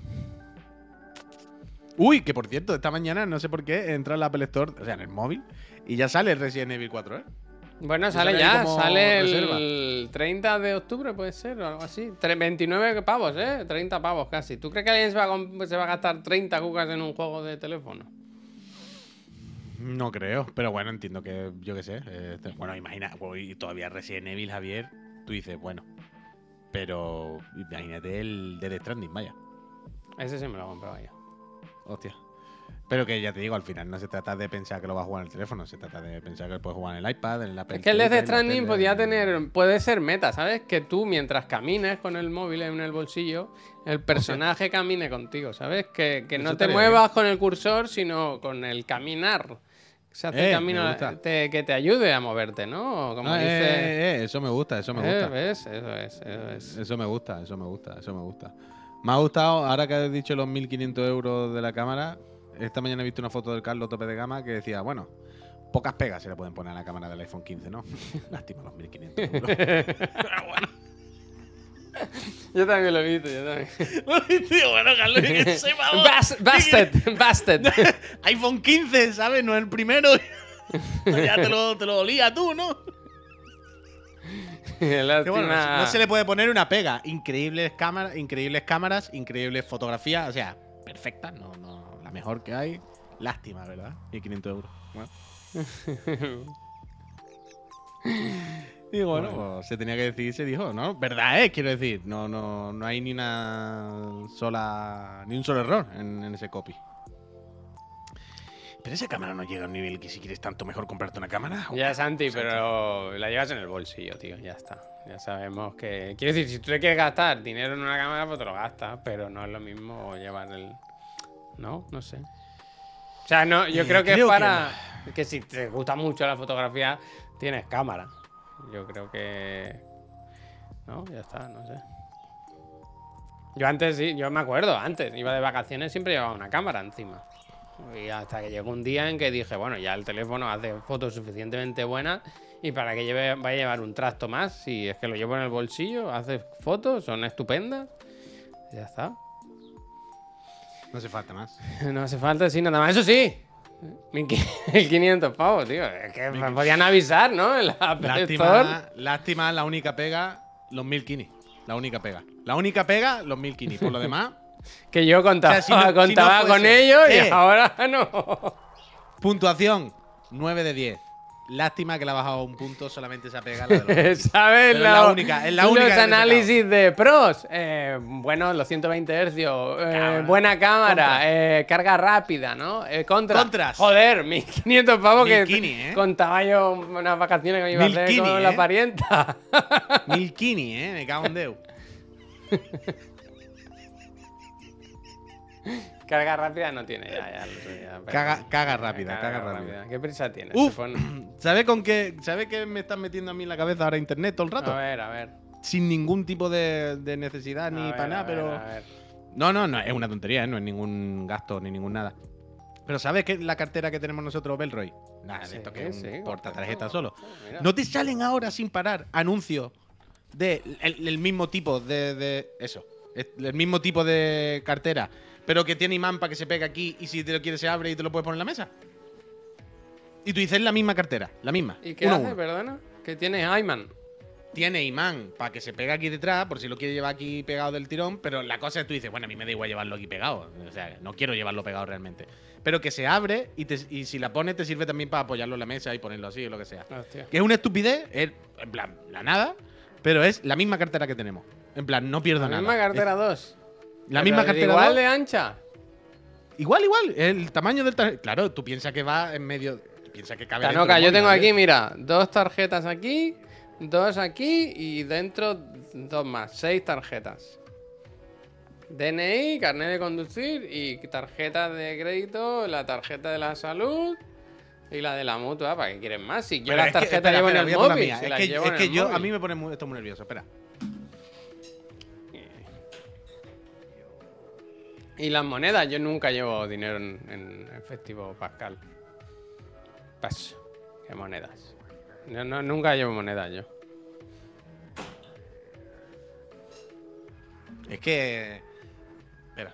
Uy, que por cierto, esta mañana, no sé por qué, entra en la Apple Store, o sea, en el móvil, y ya sale Resident Evil 4, ¿eh? Bueno, ¿Y sale ya, sale reserva? el 30 de octubre, puede ser, o algo así. Tre- 29 pavos, ¿eh? 30 pavos casi. ¿Tú crees que alguien se va, a, se va a gastar 30 cucas en un juego de teléfono? No creo, pero bueno, entiendo que, yo qué sé. eh, bueno, imagina, y todavía Resident Evil, Javier, tú dices, bueno, pero imagínate el Dead Stranding, vaya. Ese sí me lo he comprado ya. Hostia. Pero que ya te digo, al final no se trata de pensar que lo va a jugar en el teléfono, se trata de pensar que lo puedes jugar en el iPad, en Apple Es que el Death la Stranding podía en- tener, puede ser meta, ¿sabes? Que tú mientras camines con el móvil en el bolsillo, el personaje camine contigo, ¿sabes? Que, que no te muevas con el cursor, sino con el caminar. Se hace Eh, camino te- que te ayude a moverte, ¿no? Como Ah, eh, dice... eh, eh, eso me gusta, eso me Eh, gusta. ¿Ves? Eso es, eso es. Eso me gusta, eso me gusta, eso me gusta. Me ha gustado, ahora que has dicho los 1500 euros de la cámara, esta mañana he visto una foto del Carlos tope de gama que decía, bueno, pocas pegas se le pueden poner a la cámara del iPhone 15, ¿no? Lástima los 1500 euros. Pero bueno. Yo también lo he visto, yo también. Tío, bueno, Carlos, que se va, Bas- Basted, basted. iPhone 15, ¿sabes? No es el primero. ya te lo, te lo olía tú, ¿no? Bueno, no, no se le puede poner una pega. Increíbles cámaras, increíbles cámaras, increíbles fotografías, o sea, perfectas, no, no, la mejor que hay. Lástima, ¿verdad? Y 500 euros. Bueno. Y bueno, pues, se tenía que decir, se dijo, ¿no? Verdad es, quiero decir, no, no, no hay ni una sola, ni un solo error en, en ese copy. Pero esa cámara no llega a un nivel que si quieres tanto mejor comprarte una cámara. Ya, Santi, pero la llevas en el bolsillo, tío. Ya está. Ya sabemos que. Quiero decir, si tú te quieres gastar dinero en una cámara, pues te lo gastas. Pero no es lo mismo llevar el. No, no sé. O sea, no, yo Eh, creo que creo es que para. Que, si te gusta mucho la fotografía, tienes cámara. Yo creo que. No, ya está, no sé. Yo antes sí, yo me acuerdo, antes iba de vacaciones siempre llevaba una cámara encima. Y hasta que llegó un día en que dije, bueno, ya el teléfono hace fotos suficientemente buenas y para que lleve, vaya a llevar un trasto más, si es que lo llevo en el bolsillo, hace fotos, son estupendas. Ya está. No hace falta más. No hace falta decir nada más. Eso sí, 1500 pavos, tío. Es que me podían avisar, ¿no? En la. Lástima, lástima, la única pega, los mil kini. La única pega. La única pega, los mil kini. Por lo demás, Que yo contaba, O sea, si no- si contaba no con ellos y Eh. ahora no. puntuación, 9 de 10. Lástima que le ha bajado un punto solamente esa pega. La de los ¿Sabes? Pero es la única- es la única Los que análisis de pros. Eh, bueno, los 120 hercios. eh, buena cámara. Eh, carga rápida, ¿no? Contra. Contras. Joder, 1500 pavos que Milkini, ¿eh? contaba yo unas vacaciones que me iba a hacer Milkini, con la parienta. Mil kini, ¿eh? Me cago en Deu. carga rápida no tiene ya, ya ya, pero- Caga, caga rápida, caga rápida. ¿Qué prisa tiene? Uf, ¿sabes con qué? ¿Sabes qué me están metiendo a mí en la cabeza ahora internet todo el rato? A ver, a ver. Sin ningún tipo de, de necesidad a ni para nada, pero. a ver. No, no, no, es una tontería, ¿eh? no es ningún gasto ni ningún nada. Pero ¿sabes qué es la cartera que tenemos nosotros, Belroy? Nada, Sí, esto que es sí, un portatarjeta correcto. solo. Mira. ¿No te salen ahora sin parar anuncios de el, el mismo tipo de, de- eso? es- El mismo tipo de cartera, pero que tiene imán para que se pegue aquí y si te lo quieres se abre y te lo puedes poner en la mesa. Y tú dices la misma cartera, la misma. ¿Y qué uno hace, uno. perdona? ¿Qué tiene Ayman? Tiene imán para que se pegue aquí detrás, por si lo quieres llevar aquí pegado del tirón, pero la cosa es que tú dices, bueno, a mí me da igual llevarlo aquí pegado. O sea, no quiero llevarlo pegado realmente. Pero que se abre y, te- y si la pones te sirve también para apoyarlo en la mesa y ponerlo así o lo que sea. Hostia. Que es una estupidez, es en plan, la nada, pero es la misma cartera que tenemos. En plan, no pierdo La nada. misma cartera 2. La misma cartera. Igual de ancha. Igual, igual. El tamaño del tar- Claro, tú piensas que va en medio. Tú piensas que cabe Tanoca, yo tengo ¿vale? aquí, mira, dos tarjetas aquí, dos aquí y dentro dos más, seis tarjetas. DNI, carnet de conducir y tarjeta de crédito, la tarjeta de la salud y la de la mutua. ¿Para qué quieren más? Si yo las tarjetas llevo en el móvil. Es que, yo, a mí me pone esto muy nervioso. Espera. Y las monedas, yo nunca llevo dinero en, en efectivo, Pascal. Paso. ¿Qué monedas? Yo no, nunca llevo monedas yo. Es que. Espera.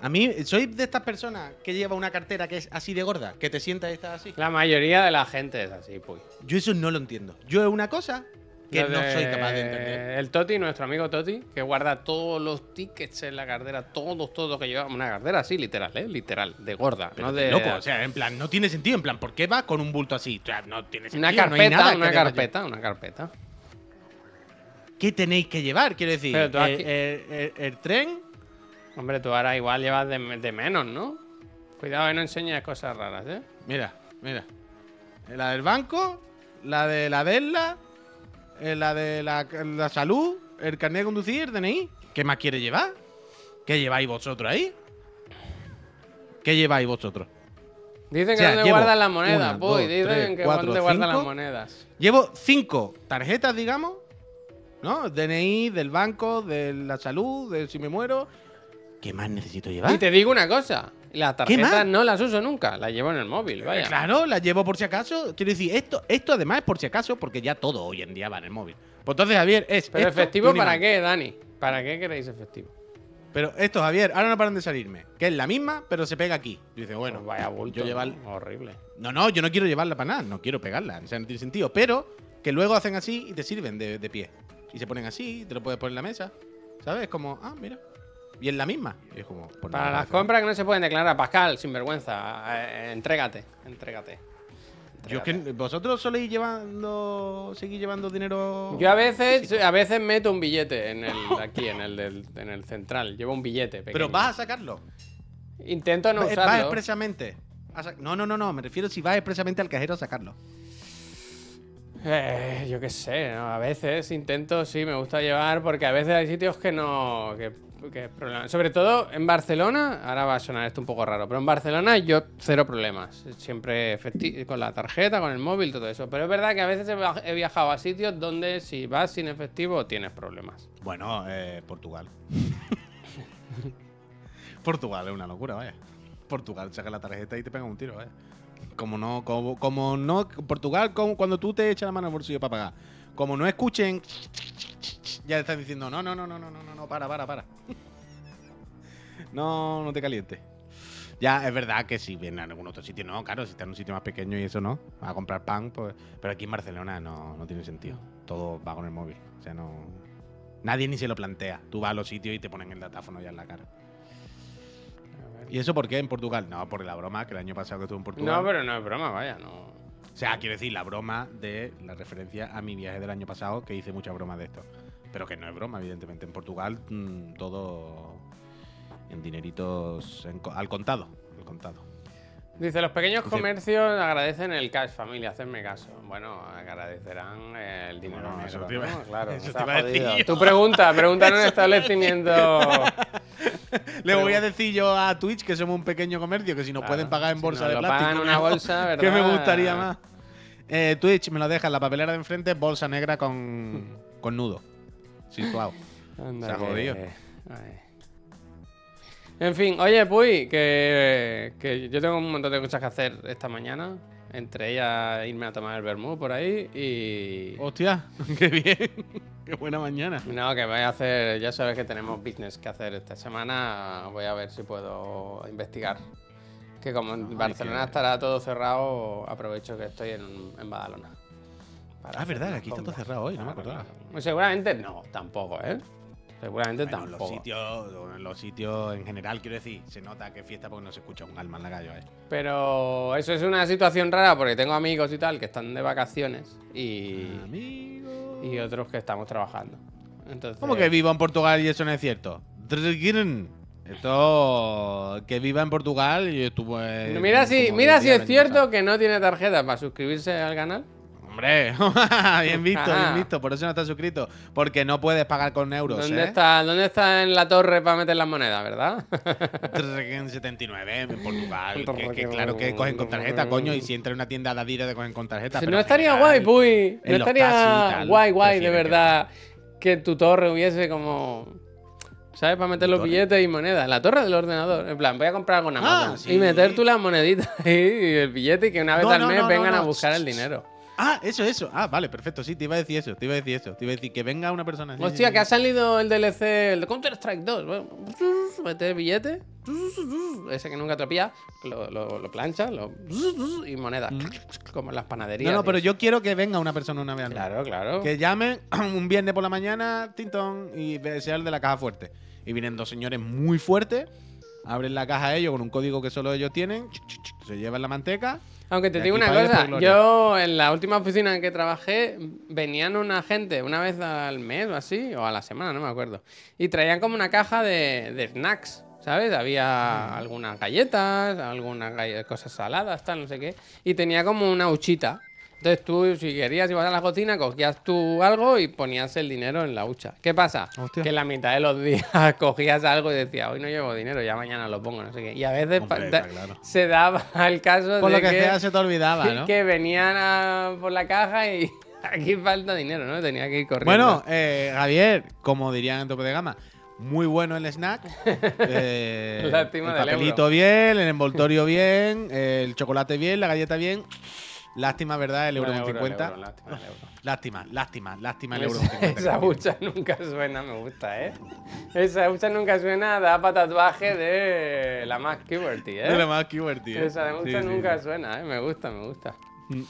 A mí, soy de estas personas que lleva una cartera que es así de gorda, que te sienta y estás así. La mayoría de la gente es así, pues. Yo eso no lo entiendo. Yo es una cosa que Lo no soy capaz de entender. El Toti, nuestro amigo Toti, que guarda todos los tickets en la cartera, todos, todos que lleva. Una cartera así, literal, ¿eh? Literal, de gorda, Pero no de. loco, o sea, en plan, no tiene sentido. En plan, ¿por qué va con un bulto así? O sea, no tiene sentido. una no hay carpeta, nada una carpeta, una carpeta. ¿Qué tenéis que llevar? Quiero decir, Pero tú el, aquí- el- el- el tren. Hombre, tú ahora igual llevas de, de menos, ¿no? Cuidado que no enseñes cosas raras, ¿eh? Mira, mira. La del banco, la de la DELA, eh, la de la, la salud, el carnet de conducir, el DNI. ¿Qué más quiere llevar? ¿Qué lleváis vosotros ahí? ¿Qué lleváis vosotros? Dicen O que sea, dónde guardan las monedas, una, dos, Dicen tres, que cuatro, dónde guardan las monedas. Llevo cinco tarjetas, digamos, ¿no? DNI, del banco, de la salud, de si me muero. ¿Qué más necesito llevar? Y te digo una cosa. Las más? tarjetas no las uso nunca, las llevo en el móvil, vaya. Claro, las llevo por si acaso. Quiero decir, esto, esto además es por si acaso, porque ya todo hoy en día va en el móvil. Pues entonces, Javier, es. Pero esto efectivo, ¿para imán. qué, Dani? ¿Para qué queréis efectivo? Pero esto, Javier, ahora no paran de salirme. Que es la misma, pero se pega aquí. Y dice, bueno, Pues vaya bulto. yo llevar. ¿no? Horrible. No, no, yo no quiero llevarla para nada. No quiero pegarla. O sea, no tiene sentido. Pero que luego hacen así y te sirven de, de pie. Y se ponen así, te lo puedes poner en la mesa. ¿Sabes? Es como, ah, mira. Y es la misma. Y es como, pues Para nada, las compras que no se pueden declarar, Pascal, sin vergüenza, eh, entrégate, entrégate. Yo es que vosotros soléis llevando. seguís llevando dinero. Yo a veces, a veces meto un billete en el, aquí, en el, del- en el central. Llevo un billete pequeño. Pero vas a sacarlo. Intento no vas usarlo. expresamente. a sa- No, no, no, no. Me refiero si vas expresamente al cajero a sacarlo. Eh, yo qué sé, ¿no? a veces intento, sí, me gusta llevar, porque a veces hay sitios que no. Que, Sobre todo en Barcelona, ahora va a sonar esto un poco raro, pero en Barcelona yo cero problemas. Siempre con la tarjeta, con el móvil, todo eso. Pero es verdad que a veces he viajado a sitios donde si vas sin efectivo tienes problemas. Bueno, eh, Portugal. Portugal es una locura, vaya. Portugal saca la tarjeta y te pega un tiro, vaya. Como no, como, como no, Portugal, como cuando tú te echas la mano al bolsillo para pagar. Como no escuchen, ya están diciendo, no, no, no, no, no, no, no, no para, para, para. no, no te calientes. Ya, es verdad que si vienen a algún otro sitio, no, claro, si está en un sitio más pequeño y eso no, a comprar pan, pues. Pero aquí en Barcelona no, no tiene sentido. Todo va con el móvil. O sea, no. Nadie ni se lo plantea. Tú vas a los sitios y te ponen el datáfono ya en la cara. ¿Y eso por qué en Portugal? No, por la broma que el año pasado que estuve en Portugal. No, pero no es broma, vaya, no. O sea, quiero decir, la broma de la referencia a mi viaje del año pasado, que hice mucha broma de esto. Pero que no es broma, evidentemente. En Portugal, mm, todo en dineritos en al contado. Al contado. Dice, los pequeños comercios agradecen el cash, familia, hacerme caso. Bueno, agradecerán el dinero Bueno, eso negro, te iba- ¿no? Claro, eso te iba a decir pregunta, pregunta en un establecimiento... Le voy a decir yo a Twitch que somos un pequeño comercio, que si nos Claro, pueden pagar en bolsa de lo plástico. pagan una bolsa, ¿Qué me ¿verdad? gustaría más? Eh, Twitch, me lo deja en la papelera de enfrente, bolsa negra con, con nudo. Anda Se ha jodido. Ay. En fin, oye, Puy, que, que yo tengo un montón de cosas que hacer esta mañana. Entre ellas irme a tomar el vermú por ahí y... Hostia, qué bien. qué buena mañana. No, que voy a hacer, ya sabes que tenemos business que hacer esta semana, voy a ver si puedo investigar. Que como en Barcelona que- estará todo cerrado, aprovecho que estoy en, en Badalona. Para Ah, verdad, aquí está todo cerrado hoy, no me acordaba. Pues seguramente no, tampoco, ¿eh? Seguramente Bueno, en los tampoco. sitios, en los sitios en general, quiero decir, se nota que es fiesta porque no se escucha un alma en la calle. ¿eh? Pero eso es una situación rara porque tengo amigos y tal que están de vacaciones y, Amigo. y otros que estamos trabajando. Entonces, ¿Cómo que vivo en Portugal y eso no es cierto? Esto. Que viva en Portugal y estuve. Mira si, mira 10 si es cierto que no tiene tarjeta para suscribirse al canal. Hombre, bien visto, Ah. bien visto. Por eso no estás suscrito. Porque no puedes pagar con euros. ¿Dónde, ¿eh? está, ¿Dónde está en la torre para meter las monedas, verdad? Drgirn 79 en Portugal. que, que claro que cogen con tarjeta, coño. Y si entra en una tienda de Adidas te cogen con tarjeta. Si pero no estaría general, guay, Puy. No estaría tal, guay, guay, de que- verdad. Que tu torre hubiese como. ¿Sabes? Para meter los billetes y monedas. La torre del ordenador. En plan, voy a comprar algo en Ah, sí. Y meter tú las moneditas ahí y el billete y que una vez No, al mes no, no, vengan a buscar el dinero. Ah, eso, eso. Ah, vale, perfecto. Sí, te iba a decir eso. Te iba a decir eso. Te iba a decir que venga una persona así. Hostia, que ha salido el DLC, el de Counter-Strike 2. Bueno, mete el billete. Ese que nunca te lo lo, lo, plancha lo, y monedas. Como en las panaderías. Mm. No, no, pero yo quiero que venga una persona una vez. Claro, claro. Que llamen un viernes por la mañana, Tintón, y sea el de la caja fuerte. Y vienen dos señores muy fuertes, abren la caja ellos con un código que solo ellos tienen, se llevan la manteca. Aunque te digo una cosa, yo en la última oficina en que trabajé, venían una gente una vez al mes o así, o a la semana, no me acuerdo, y traían como una caja de, de snacks, ¿sabes? Había algunas galletas, algunas cosas saladas, tal, no sé qué, y tenía como una huchita. Entonces tú, si querías, ibas a la cocina, cogías tú algo y ponías el dinero en la hucha. ¿Qué pasa? Hostia. Que en la mitad de los días cogías algo y decías, hoy no llevo dinero, ya mañana lo pongo, no sé qué. Y a veces Hombre, pa- está da- claro. se daba el caso Por de lo que, sea, se te olvidaba, ¿no? que venían a- por la caja y aquí falta dinero, ¿no? Tenía que ir corriendo. Bueno, eh, Javier, como dirían en tope de gama, muy bueno el snack. Eh, Lástima el del papelito bien, el envoltorio bien, el chocolate bien, la galleta bien. Lástima, ¿verdad? El euro con euro, el 50. euro, lástima el euro. Lástima, lástima, lástima el euro con Esa, 50. esa hucha nunca suena, me gusta, ¿eh? Esa hucha nunca suena, da para tatuaje de la Mac Puberty, ¿eh? Es lo más keyword, tío. Esa hucha sí, nunca sí. suena, ¿eh? Me gusta, me gusta. Mm.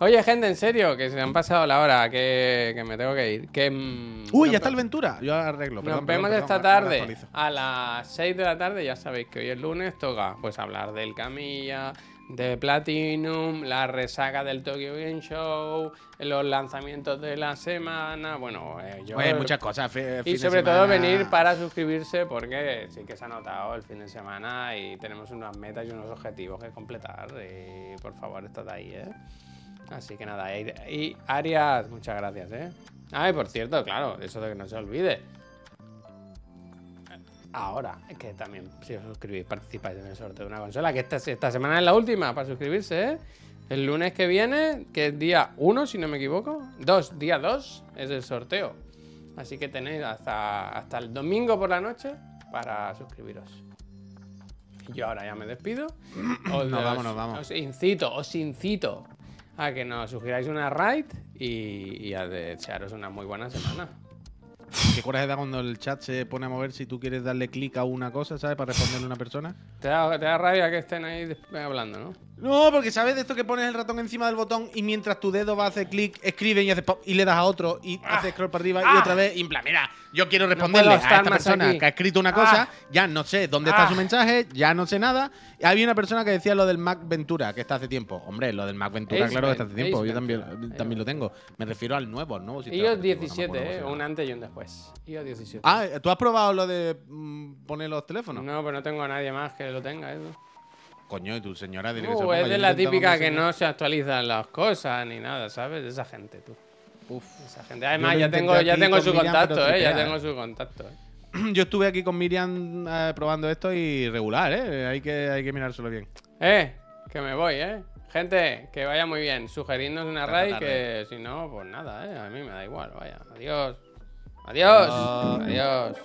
Oye, gente, en serio, que se han pasado la hora, que, que me tengo que ir. Que, mm, Uy, ya está el Ventura. Yo arreglo. Nos perdón, vemos perdón, esta perdón, tarde a las 6 de la tarde. Ya sabéis que hoy es lunes, toca pues hablar del Camilla, de Platinum, la resaca del Tokyo Game Show, los lanzamientos de la semana. Bueno, eh, yo. Oye, muchas cosas. y sobre todo venir para suscribirse porque sí que se ha notado el fin de semana y tenemos unas metas y unos objetivos que completar. Y por favor, estad ahí, ¿eh? Así que nada, y, y Arias, muchas gracias, ¿eh? Ay, por cierto, claro, eso de que no se olvide. Ahora, es que también, si os suscribís, participáis en el sorteo de una consola, que esta, esta semana es la última para suscribirse, ¿eh? El lunes que viene, que es día 1, si no me equivoco, 2, día 2, es el sorteo. Así que tenéis hasta, hasta el domingo por la noche para suscribiros. Yo ahora ya me despido. Os, Nos vamos, os- nos vamos. Os incito, os incito a que nos sugiráis una raid y, y a desearos una muy buena semana. ¿Qué coraje da cuando el chat se pone a mover si tú quieres darle clic a una cosa, ¿sabes? Para responderle a una persona. Te da, te da rabia que estén ahí hablando, ¿no? No, porque sabes de esto que pones el ratón encima del botón y mientras tu dedo va a hacer clic, escriben y haces pop y le das a otro y haces scroll para arriba y Ah. otra vez. Y en plan, mira, yo quiero responderle a esta persona aquí. que ha escrito una cosa, Ah. ya no sé dónde está Ah. su mensaje, ya no sé nada. Había una persona que decía lo del Mac Ventura, que está hace tiempo. Hombre, lo del Mac Ventura, Ace claro que está hace tiempo. Ace Yo también, Ventura. también lo tengo. Me refiero al nuevo, nuevo sistema iOS operativo, no me 17, acuerdo ¿eh? Un antes y un después. iOS 17. Ah, ¿tú has probado lo de mm, poner los teléfonos? no, pero no tengo a nadie más que lo tenga eso. Coño, y tu señora tiene que No, ser Uh, es poca. de Yo la intentaba típica que no se actualizan las cosas ni nada, ¿sabes? De esa gente, tú. Uf. Esa gente. Además, lo ya intenté tengo, ya aquí tengo con su Miriam, contacto, ¿eh? Ya tengo ¿eh? su contacto. ¿eh? Yo estuve aquí con Miriam eh, probando esto y regular, ¿eh? Hay que, hay que mirárselo bien. Eh, que me voy, ¿eh? Gente, que vaya muy bien. Sugerirnos una Hasta raid tarde. que si no, pues nada, ¿eh? A mí me da igual, vaya. Adiós. Adiós. Adiós.